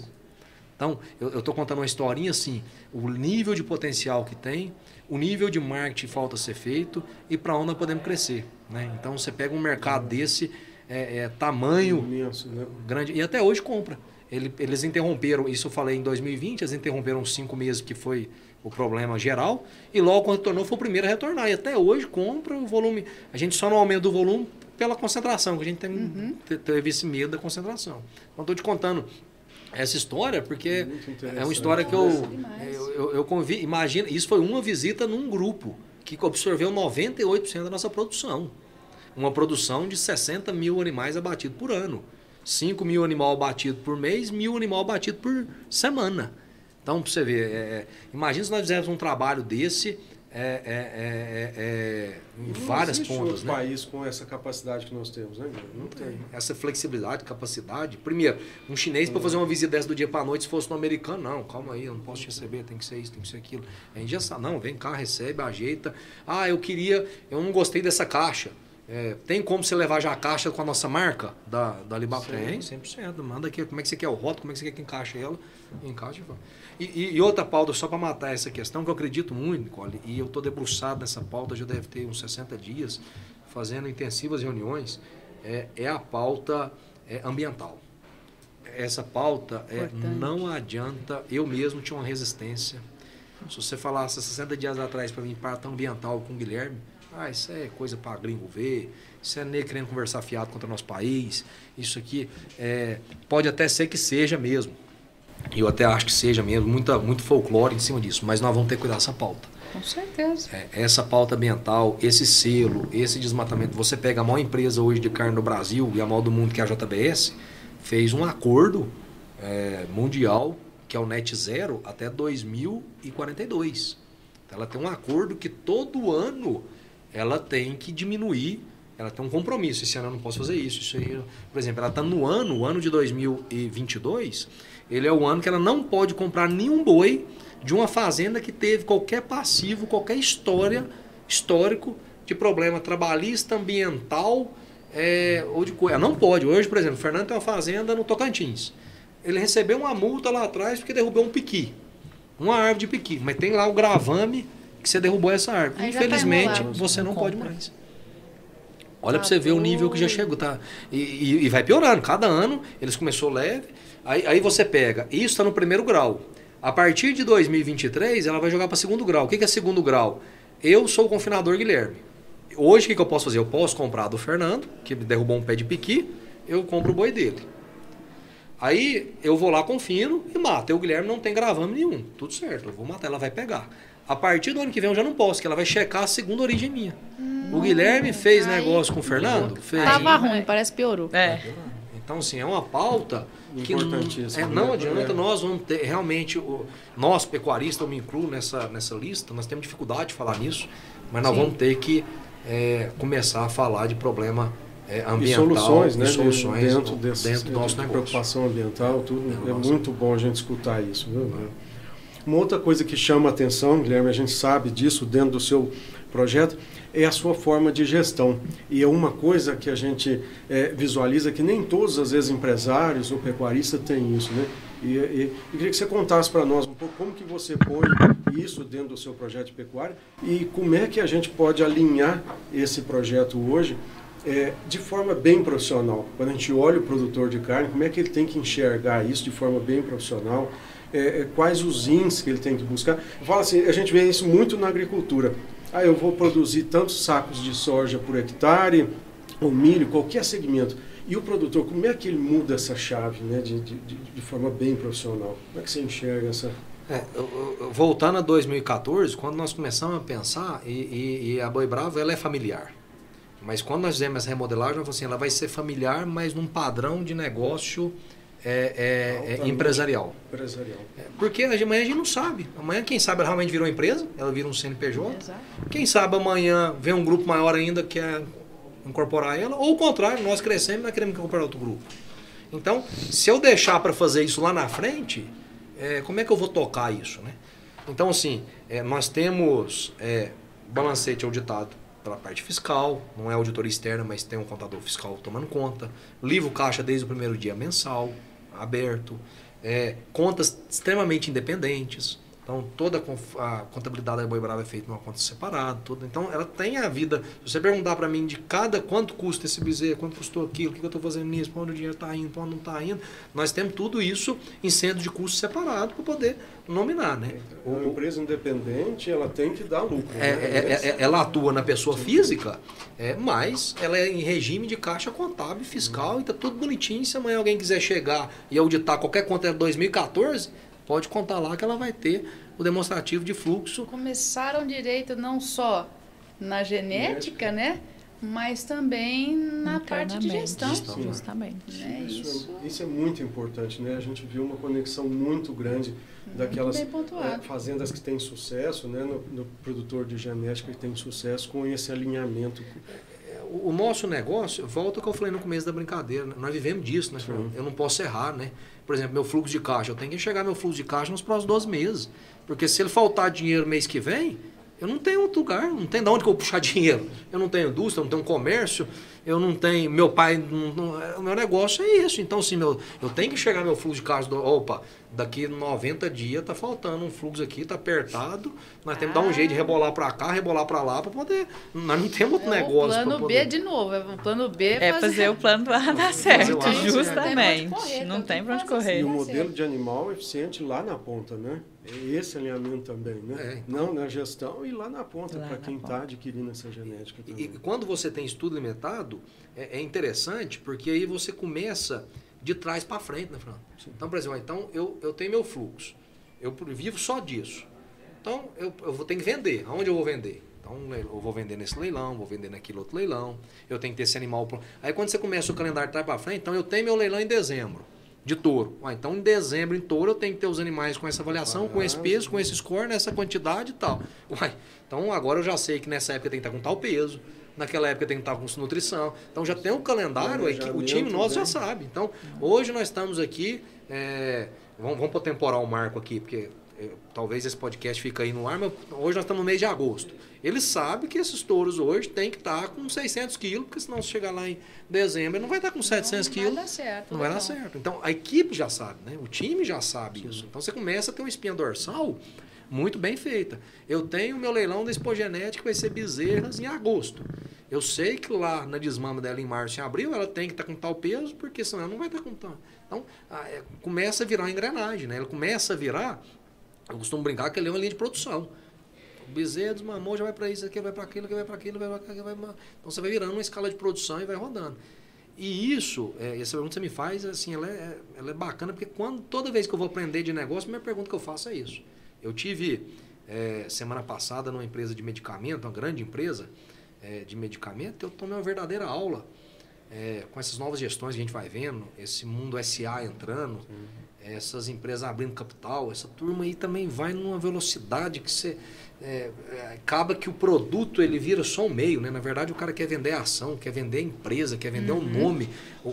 Então, eu estou contando uma historinha assim, o nível de potencial que tem, o nível de marketing falta ser feito e para onde nós podemos crescer. Né? Então, você pega um mercado desse, é, é, tamanho Imenso, né? grande, e até hoje compra. ele, eles interromperam, isso eu falei em 2020, eles interromperam cinco meses, que foi o problema geral, e logo quando retornou foi o primeiro a retornar. E até hoje compra o volume. A gente só não aumenta o volume pela concentração, que a gente tem, uhum. teve esse medo da concentração. Então, estou te contando essa história porque é uma história que eu, eu, eu, eu convi, imagina, isso foi uma visita num grupo que absorveu 98% da nossa produção. Uma produção de 60 mil animais abatidos por ano. 5 mil animais abatidos por mês, mil animais abatidos por semana. Então, para você ver, é, é, imagina se nós fizéssemos um trabalho desse é, é, é, é em não várias pontas. Não né? país com essa capacidade que nós temos, né? Não, não tem. Essa flexibilidade, capacidade. Primeiro, um chinês para fazer uma visita dessa do dia para noite, se fosse um americano, não, calma aí, eu não posso te receber, tem que ser isso, tem que ser aquilo. A gente já sabe, não, vem cá, recebe, ajeita. Ah, eu queria, eu não gostei dessa caixa. É, tem como você levar já a caixa com a nossa marca da, da Libap? Tem, 100%. Manda aqui, como é que você quer o rótulo, como é que você quer que encaixe ela, encaixa e, e, e outra pauta, só para matar essa questão, que eu acredito muito, Nicole, e eu estou debruçado nessa pauta, já deve ter uns 60 dias, fazendo intensivas reuniões, é, é a pauta é, ambiental. Essa pauta é, não adianta, eu mesmo tinha uma resistência. Se você falasse 60 dias atrás para mim, pauta ambiental com o Guilherme, ah, isso é coisa para gringo ver, isso é negro querendo conversar fiado contra o nosso país, isso aqui é, pode até ser que seja mesmo. Eu até acho que seja mesmo, muita, muito folclore em cima disso, mas nós vamos ter que cuidar dessa pauta. Com certeza. É, essa pauta ambiental, esse selo, esse desmatamento. Você pega a maior empresa hoje de carne no Brasil e a maior do mundo, que é a JBS, fez um acordo é, mundial, que é o Net Zero, até 2042. Então, ela tem um acordo que todo ano ela tem que diminuir, ela tem um compromisso. Esse ano eu não posso fazer isso. isso aí, por exemplo, ela está no ano, o ano de 2022, ele é o ano que ela não pode comprar nenhum boi de uma fazenda que teve qualquer passivo, qualquer história, histórico de problema trabalhista, ambiental é, ou de coisa. Não pode. Hoje, por exemplo, o Fernando tem uma fazenda no Tocantins. Ele recebeu uma multa lá atrás porque derrubou um piqui. Uma árvore de piqui. Mas tem lá o gravame que você derrubou essa árvore. Aí tá Infelizmente, tá você não, não pode mais. Olha tá para você ver o nível que já chegou, tá? E, e, e, vai piorando. Cada ano eles começou leve. Aí, aí você pega, isso está no primeiro grau. A partir de 2023, ela vai jogar para segundo grau. O que, que é segundo grau? Eu sou o confinador Guilherme. Hoje, o que, que eu posso fazer? Eu posso comprar do Fernando, que derrubou um pé de piqui, eu compro o boi dele. Aí eu vou lá, confino e mato. E o Guilherme não tem gravame nenhum. Tudo certo, eu vou matar, ela vai pegar. A partir do ano que vem eu já não posso, que ela vai checar a segunda origem minha. Hum, o Guilherme fez aí, negócio com o Fernando? Fez. Tava ruim, parece piorou. É. Então, assim, é uma pauta que não, é, não adianta, nós vamos ter realmente, o, nós pecuaristas, eu me incluo nessa, nessa lista, nós temos dificuldade de falar nisso, mas nós Sim. vamos ter que é, começar a falar de problema é, ambiental e soluções, né, soluções dentro, desse, dentro do nosso negócio. Preocupação ambiental, tudo. É, é muito bom a gente escutar isso. Viu? Uma outra coisa que chama atenção, Guilherme, a gente sabe disso dentro do seu projeto, é a sua forma de gestão. E é uma coisa que a gente é, visualiza que nem todos, às vezes, empresários ou pecuaristas têm isso, né? E, e, eu queria que você contasse para nós um pouco como que você põe isso dentro do seu projeto de pecuária e como é que a gente pode alinhar esse projeto hoje é, de forma bem profissional. Quando a gente olha o produtor de carne, como é que ele tem que enxergar isso de forma bem profissional, é, é, quais os ins que ele tem que buscar. Eu falo assim, a gente vê isso muito na agricultura. Ah, eu vou produzir tantos sacos de soja por hectare, ou milho, qualquer segmento. E o produtor, como é que ele muda essa chave né, de, de, de forma bem profissional? Como é que você enxerga essa... É, voltando a 2014, quando nós começamos a pensar, e, e, e, a Boi Bravo ela é familiar. Mas quando nós fizemos essa remodelagem, assim, ela vai ser familiar, mas num padrão de negócio é, é, é empresarial. empresarial. É, porque amanhã a gente não sabe. Amanhã, quem sabe, ela realmente virou empresa, ela vira um CNPJ. Exato. Quem sabe amanhã vem um grupo maior ainda que é incorporar ela, ou o contrário, nós crescemos e nós queremos incorporar outro grupo. Então, se eu deixar para fazer isso lá na frente, é, como é que eu vou tocar isso? Né? Então, assim, é, nós temos é, balancete auditado pela parte fiscal, não é auditoria externa, mas tem um contador fiscal tomando conta. Livro caixa desde o primeiro dia mensal, aberto. É, contas extremamente independentes. Então, toda a contabilidade da Boi Brava é feita numa conta separada. Tudo. Então, ela tem a vida. Se você perguntar para mim de cada quanto custa esse bezerro, quanto custou aquilo, o que eu estou fazendo nisso, para onde o dinheiro está indo, para onde não está indo, nós temos tudo isso em centro de custo separado para poder nominar. Né? Uma empresa independente, ela tem que dar lucro. É, né? é, é, ela atua na pessoa física, é, mas ela é em regime de caixa contábil fiscal e está tudo bonitinho. Se amanhã alguém quiser chegar e auditar qualquer conta de 2014 pode contar lá que ela vai ter o demonstrativo de fluxo. Começaram direito não só na genética, né? Mas também na parte de gestão. Sim. Justamente. É isso, isso. isso é muito importante, né? A gente viu uma conexão muito grande daquelas eh, fazendas que têm sucesso, né? No, no produtor de genética que tem sucesso com esse alinhamento. O o nosso negócio, volta ao que eu falei no começo da brincadeira, né? nós vivemos disso, né? Sim. Eu não posso errar, né? Por exemplo, meu fluxo de caixa, eu tenho que enxergar meu fluxo de caixa nos próximos 12 meses. Porque se ele faltar dinheiro mês que vem, eu não tenho outro lugar, não tem de onde que eu vou puxar dinheiro. Eu não tenho indústria, eu não tenho comércio, eu não tenho. Meu pai, não, não- é, o meu negócio é isso. Então, assim, meu, eu tenho que enxergar meu fluxo de caixa. Do, opa, daqui 90 dias tá faltando um fluxo aqui, tá apertado. Nós temos que dar um Ah. jeito de rebolar para cá, rebolar para lá, para poder. Nós não temos outro É negócio. o plano poder. B de novo. É o plano B É fazer o plano A dar certo, né? justamente. Não tem pra onde onde correr. E o modelo de animal eficiente lá na ponta, né? É esse alinhamento também, né? É. Não na gestão e lá na ponta, para quem está adquirindo essa genética E, também. e quando você tem estudo limitado, é, é interessante porque aí você começa de trás para frente, né, Fernando? Então, por exemplo, então eu, eu tenho meu fluxo, eu vivo só disso. Então eu, eu vou ter que vender. Aonde eu vou vender? Então eu vou vender nesse leilão, vou vender naquele outro leilão. Eu tenho que ter esse animal. pronto. Aí quando você começa o calendário de trás para frente, então eu tenho meu leilão em dezembro. De touro. Ah, então, em dezembro, em touro, eu tenho que ter os animais com essa avaliação, com esse peso, com esse score, nessa quantidade e tal. Uai, então, agora eu já sei que nessa época tem que estar com tal peso, naquela época tem que estar com nutrição. Então, já tem um calendário, aí que o time nosso já sabe. Então, hoje nós estamos aqui, é, vamos, vamos temporal o marco aqui, porque talvez esse podcast fique aí no ar, mas hoje nós estamos no mês de agosto. Ele sabe que esses touros hoje tem que estar com 600 quilos, porque senão se chegar lá em dezembro, não vai estar com 700 não quilos. Vai dar certo. Não vai dar não. certo. Então a equipe já sabe, né? O time já sabe isso. Então você começa a ter uma espinha dorsal muito bem feita. Eu tenho meu leilão da expogenética, vai ser bezerras em agosto. Eu sei que lá na desmama dela em março e abril, ela tem que estar com tal peso, porque senão ela não vai estar com tal. Então, é, começa a virar uma engrenagem, né? Ela começa a virar, eu costumo brincar que ele é uma linha de produção. O bezerro desmamou, já vai para isso, aqui vai para aquilo, aqui vai para aquilo, vai para aquilo, vai pra... Então você vai virando uma escala de produção e vai rodando. E isso, é, essa pergunta que você me faz, assim, ela é, ela é bacana, porque quando, toda vez que eu vou aprender de negócio, a primeira pergunta que eu faço é isso. Eu tive, é, semana passada, numa empresa de medicamento, uma grande empresa é, de medicamento, eu tomei uma verdadeira aula é, com essas novas gestões que a gente vai vendo, esse mundo SA entrando, essas empresas abrindo capital, essa turma aí também vai numa velocidade que você. é, é, acaba que o produto ele vira só um meio, né? Na verdade, o cara quer vender a ação, quer vender a empresa, quer vender o nome,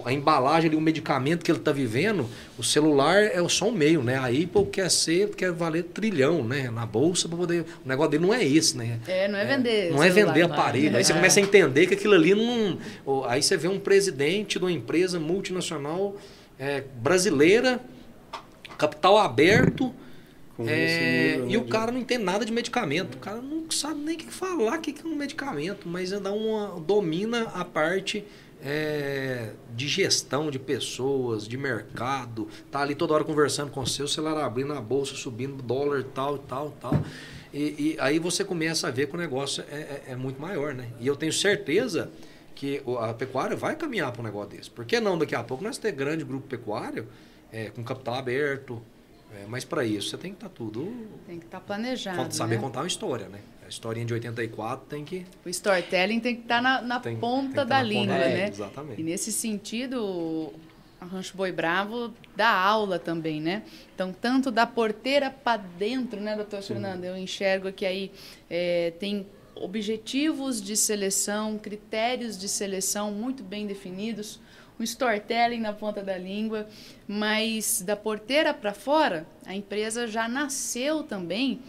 a embalagem ali, o medicamento que ele está vivendo, o celular é só um meio, né? A Apple quer ser, quer valer trilhão, né? Na bolsa para poder. O negócio dele não é esse, né? É, não é vender. Não é vender não. aparelho. Aí você É. começa a entender que aquilo ali não. Aí você vê um presidente de uma empresa multinacional é, brasileira, capital aberto. É, nível, e né, o cara não entende nada de medicamento. O cara não sabe nem o que falar o que é um medicamento, mas dá uma, domina a parte é, de gestão de pessoas, de mercado. Tá ali toda hora conversando com o seu celular, abrindo a bolsa, subindo dólar, tal, tal, tal. E, e aí você começa a ver que o negócio é, é- é muito maior, né? E eu tenho certeza que o- a pecuária vai caminhar para um negócio desse. Por que não daqui a pouco nós ter grande grupo pecuário é, com capital aberto? É, mas para isso você tem que estar tudo. Tem que estar planejado. Conta- saber né? contar uma história, né? A historinha de 84 tem que. O storytelling tem que estar na, na Tem- tem ponta que tá da na língua, ponta né? exatamente. E nesse sentido, a Rancho Boi Bravo dá aula também, né? Então, tanto da porteira para dentro, né, doutor Fernando? Eu enxergo que aí é, tem objetivos de seleção, critérios de seleção muito bem definidos, um storytelling na ponta da língua, mas da porteira para fora, a empresa já nasceu também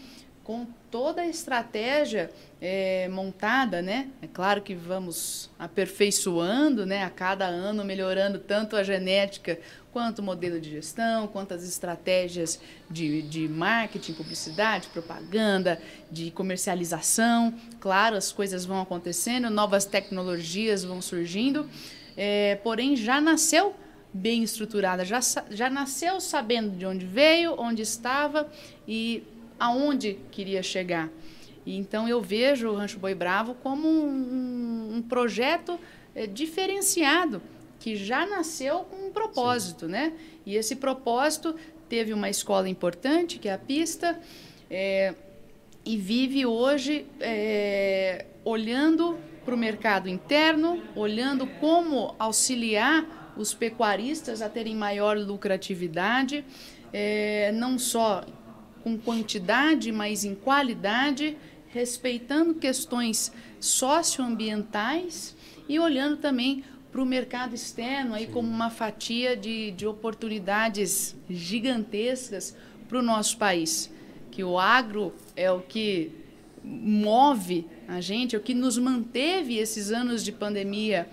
com toda a estratégia é, montada, né? É claro que vamos aperfeiçoando, né? A cada ano melhorando tanto a genética quanto o modelo de gestão, quanto as estratégias de, de marketing, publicidade, propaganda, de comercialização. Claro, as coisas vão acontecendo, novas tecnologias vão surgindo, é, porém já nasceu bem estruturada, já, já nasceu sabendo de onde veio, onde estava e aonde queria chegar. E então eu vejo o Rancho Boi Bravo como um, um projeto é, diferenciado que já nasceu com um propósito, Sim. né? E esse propósito teve uma escola importante, que é a pista, é, e vive hoje é, olhando para o mercado interno, olhando como auxiliar os pecuaristas a terem maior lucratividade, é, não só com quantidade, mas em qualidade, respeitando questões socioambientais e olhando também para o mercado externo aí como uma fatia de, de oportunidades gigantescas para o nosso país. Que o agro é o que move a gente, o que nos manteve esses anos de pandemia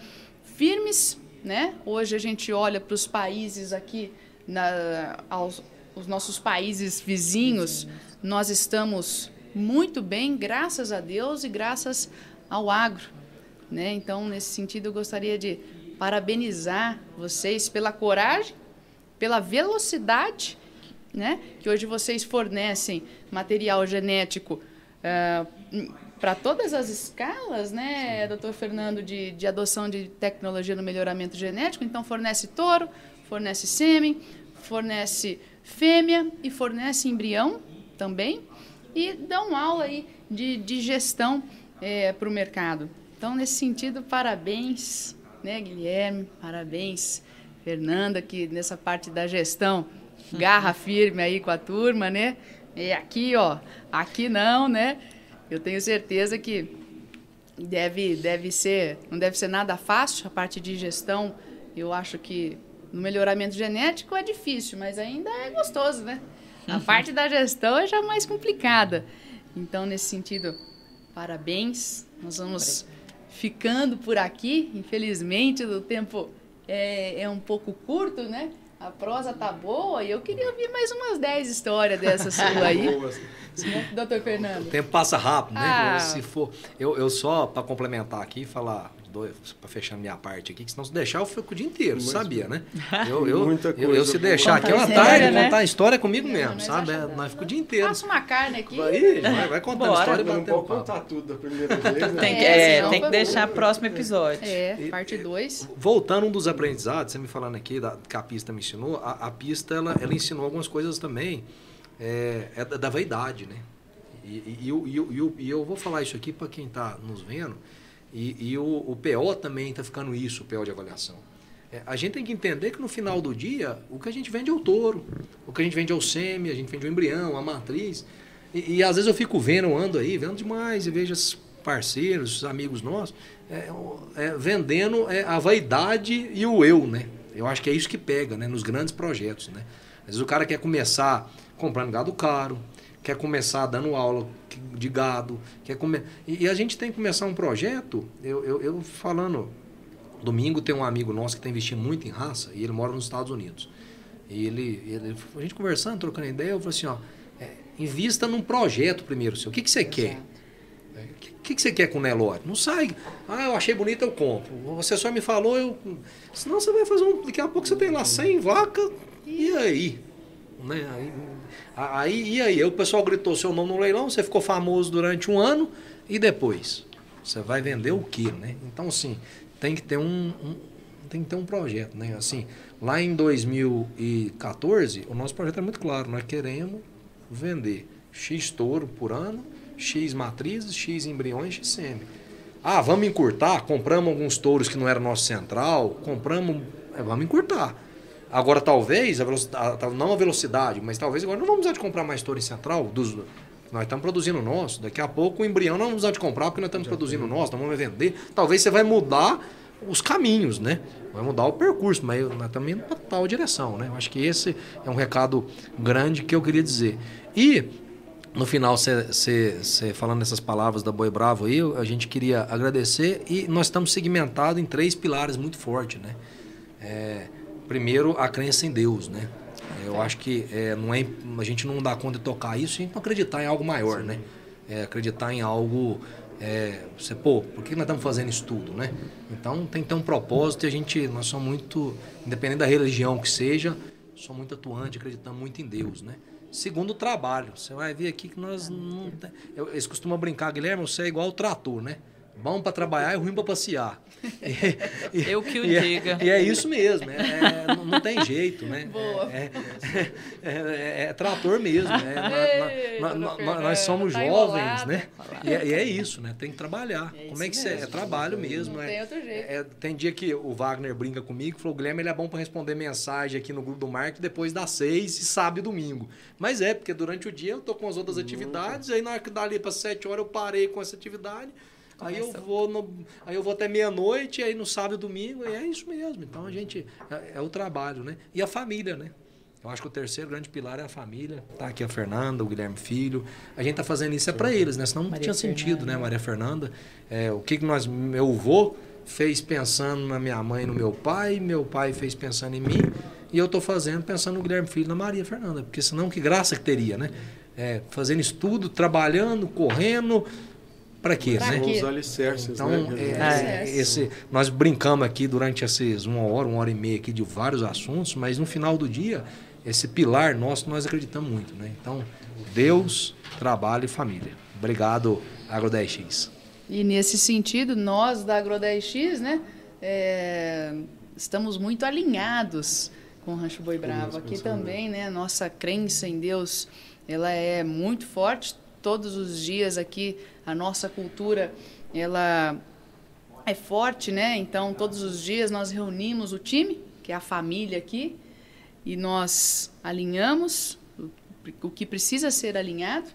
firmes. Né? Hoje a gente olha para os países aqui, na, aos, os nossos países vizinhos, nós estamos muito bem, graças a Deus e graças ao agro. Né? Então, nesse sentido, eu gostaria de parabenizar vocês pela coragem, pela velocidade, né? que hoje vocês fornecem material genético uh, para todas as escalas, né, doutor Fernando, de, de adoção de tecnologia no melhoramento genético. Então, fornece touro, fornece sêmen, fornece fêmea e fornece embrião também. E dão aula aí de, de gestão é, para o mercado. Então, nesse sentido, parabéns, né, Guilherme? Parabéns, Fernanda, que nessa parte da gestão, garra firme aí com a turma, né? E aqui, ó, aqui não, né? Eu tenho certeza que deve, deve ser, não deve ser nada fácil a parte de gestão. Eu acho que no melhoramento genético é difícil, mas ainda é gostoso, né? A parte da gestão é já mais complicada. Então, nesse sentido, parabéns. Nós vamos ficando por aqui. Infelizmente, o tempo é, é um pouco curto, né? A prosa tá boa e eu queria ouvir mais umas 10 histórias dessas sua aí. Doutor Fernando. O tempo passa rápido, né? Ah. Se for, eu, eu só, para complementar aqui, falar para fechar minha parte aqui, que senão se deixar eu fico o dia inteiro, Muito sabia, né? Eu, eu, Muita coisa eu, eu se deixar aqui é uma tarde, né? contar a história comigo não, mesmo, sabe? É, nós ficamos o dia inteiro. Passa uma carne aqui. Vai, vai, vai contando Bora. história Não pode contar tudo da primeira vez, né? Tem que, é, é tem que deixar próximo episódio. É, parte 2. Voltando um dos aprendizados, você me falando aqui da, que a pista me ensinou, a, a pista ela, ela ensinou algumas coisas também é, é da, da vaidade, né? E, e, e, e, e eu vou falar isso aqui para quem está nos vendo, e, e o, o PO também está ficando isso, o PO de avaliação. É, a gente tem que entender que no final do dia, o que a gente vende é o touro, o que a gente vende é o sêmen, a gente vende o embrião, a matriz. E, e às vezes eu fico vendo, ando aí, vendo demais, e vejo os parceiros, os amigos nossos, é, é, vendendo é, a vaidade e o eu, né? Eu acho que é isso que pega, né? Nos grandes projetos, né? Às vezes o cara quer começar comprando gado caro, quer começar dando aula de gado, quer come... e, e a gente tem que começar um projeto, eu, eu, eu, falando, domingo tem um amigo nosso que está investindo muito em raça e ele mora nos Estados Unidos. E ele, ele a gente conversando, trocando ideia, eu falei assim, ó, é, invista num projeto primeiro, seu. O que, que você quer? O que, que, que você quer com o Nelore? Não sai. Ah, eu achei bonito, eu compro. Você só me falou, eu. Senão você vai fazer um. Daqui a pouco você tem lá 100 vacas, e aí? Né? Aí, aí, e aí? O pessoal gritou seu nome no leilão, você ficou famoso durante um ano e depois? Você vai vender o quê, né? Então, assim, tem que ter um, um, tem que ter um projeto, né? Assim, lá em 2014, o nosso projeto é muito claro. Nós queremos vender X touro por ano, X matrizes, X embriões, X sêmen. Ah, vamos encurtar? Compramos alguns touros que não era nosso central, compramos... É, vamos encurtar. Agora, talvez, a a, não a velocidade, mas talvez agora não vamos precisar de comprar mais torre central. Dos, nós estamos produzindo o nosso. Daqui a pouco o embrião não vamos precisar de comprar porque nós estamos produzindo o nosso, não vamos vender. Talvez você vai mudar os caminhos, né? Vai mudar o percurso, mas nós estamos indo para tal direção, né? Eu acho que esse é um recado grande que eu queria dizer. E no final, você falando essas palavras da Boi Bravo aí, a gente queria agradecer e nós estamos segmentados em três pilares muito fortes, né? É, primeiro, a crença em Deus, né? Eu acho que é, não é, a gente não dá conta de tocar isso e acreditar em algo maior, Sim. né? É, acreditar em algo é, você, pô, por que nós estamos fazendo isso tudo, né? Então tem que ter um propósito e a gente, nós somos muito, independente da religião que seja, somos muito atuantes, acreditamos muito em Deus, né? Segundo o trabalho, você vai ver aqui que nós não. Eu, eles costumam brincar, Guilherme, você é igual o trator, né? Bom para trabalhar e ruim para passear. E, Eu que o e é, diga. É, e é isso mesmo, é, é, não, tem jeito, né? Boa. É, é, é trator mesmo. Né? nós, nós, nós, somos tá jovens, né? E é, isso, né? Tem que trabalhar. Como é que você é? É trabalho mesmo. Não tem outro jeito. tem dia que o Wagner brinca comigo, falou, Guilherme, ele é bom para responder mensagem aqui no grupo do marketing depois das seis e sábado e domingo. Mas é, porque durante o dia eu tô com as outras atividades, aí na hora que dá ali para sete horas eu parei com essa atividade Aí eu vou no, aí eu vou até meia-noite, aí no sábado e domingo, e é isso mesmo. Então a gente é, é, o trabalho, né? E a família, né? Eu acho que o terceiro grande pilar é a família. Tá aqui a Fernanda, o Guilherme Filho. A gente tá fazendo isso é para eles, né? Senão não Maria tinha Fernanda. sentido, né, Maria Fernanda? É, o que que nós meu avô fez pensando na minha mãe e no meu pai, meu pai fez pensando em mim, e eu tô fazendo pensando no Guilherme Filho e na Maria Fernanda, porque senão que graça que teria, né? É, fazendo estudo, trabalhando, correndo, para quê, pra né? Quê? Os alicerces, então, né? É, esse, nós brincamos aqui durante esses uma hora, uma hora e meia aqui de vários assuntos, mas no final do dia, esse pilar nosso nós acreditamos muito, né? Então, Deus, trabalho e família. Obrigado, Agro 10X. E nesse sentido, nós da Agro 10X, né, é, estamos muito alinhados com o Rancho Boi Bravo. Aqui também, né, nossa crença em Deus, ela é muito forte. Todos os dias aqui a nossa cultura ela é forte, né? Então todos os dias nós reunimos o time, que é a família aqui, e nós alinhamos o que precisa ser alinhado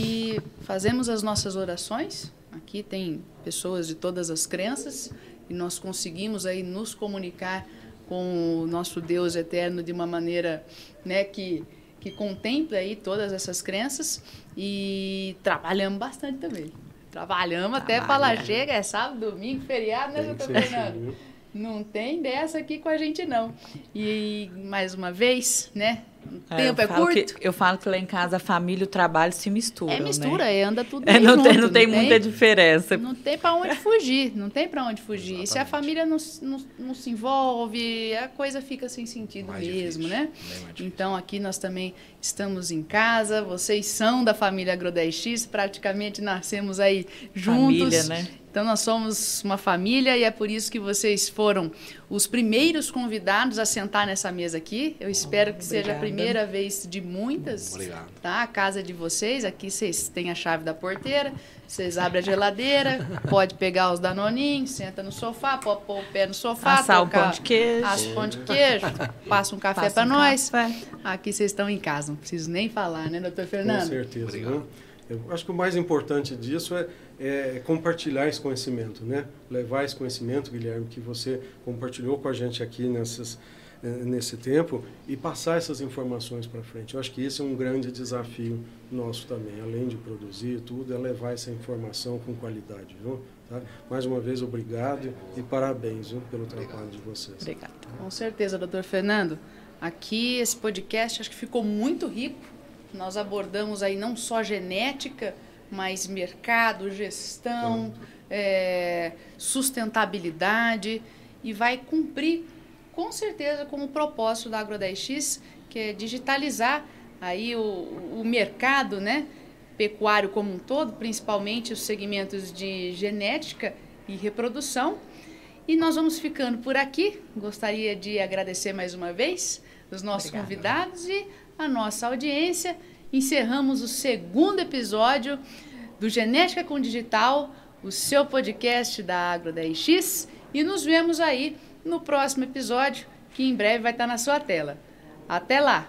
e fazemos as nossas orações. Aqui tem pessoas de todas as crenças e nós conseguimos aí nos comunicar com o nosso Deus eterno de uma maneira, né, que que contempla aí todas essas crenças e trabalhamos bastante também. Trabalhamos Trabalha. até falar, chega, é sábado, domingo, feriado, né, doutor Fernando? Não tem dessa aqui com a gente, não. E, mais uma vez, né, o é, tempo é curto. Que, eu falo que lá em casa a família e o trabalho se misturam. É mistura, né? é, anda tudo é, não, junto, tem, não, não tem muita diferença. Não tem para onde fugir, não tem para onde fugir. Exatamente. E se a família não, não, não, se envolve, a coisa fica sem sentido mais mesmo, difícil, né? Então aqui nós também estamos em casa, vocês são da família Agro 10X, praticamente nascemos aí juntos. Família, né? Então nós somos uma família e é por isso que vocês foram os primeiros convidados a sentar nessa mesa aqui. Eu espero que Obrigada. seja a primeira vez de muitas. Obrigado. Tá? A casa de vocês, aqui vocês têm a chave da porteira, vocês abrem a geladeira, pode pegar os danoninhos, senta no sofá, pode pôr o pé no sofá, assar um pão de queijo, assa pão de queijo, passa um café para um nós. Café. Aqui vocês estão em casa, não preciso nem falar, né, doutor Fernando? Com certeza. Obrigado. Eu acho que o mais importante disso é, é, compartilhar esse conhecimento, né? Levar esse conhecimento, Guilherme, que você compartilhou com a gente aqui nessas, é, nesse tempo e passar essas informações para frente. Eu acho que esse é um grande desafio nosso também, além de produzir tudo, é levar essa informação com qualidade, viu? Tá? Mais uma vez, obrigado e parabéns viu, pelo obrigado. trabalho de vocês. Obrigado. Com certeza, doutor Fernando. Aqui, esse podcast, acho que ficou muito rico nós abordamos aí não só genética, mas mercado, gestão, é, sustentabilidade e vai cumprir com certeza com o propósito da Agro 10X, que é digitalizar aí o, o mercado, né? pecuário como um todo, principalmente os segmentos de genética e reprodução. E nós vamos ficando por aqui. Gostaria de agradecer mais uma vez os nossos convidados e a nossa audiência. Encerramos o segundo episódio do Genética com Digital, o seu podcast da Agro 10X, e nos vemos aí no próximo episódio, que em breve vai estar na sua tela. Até lá!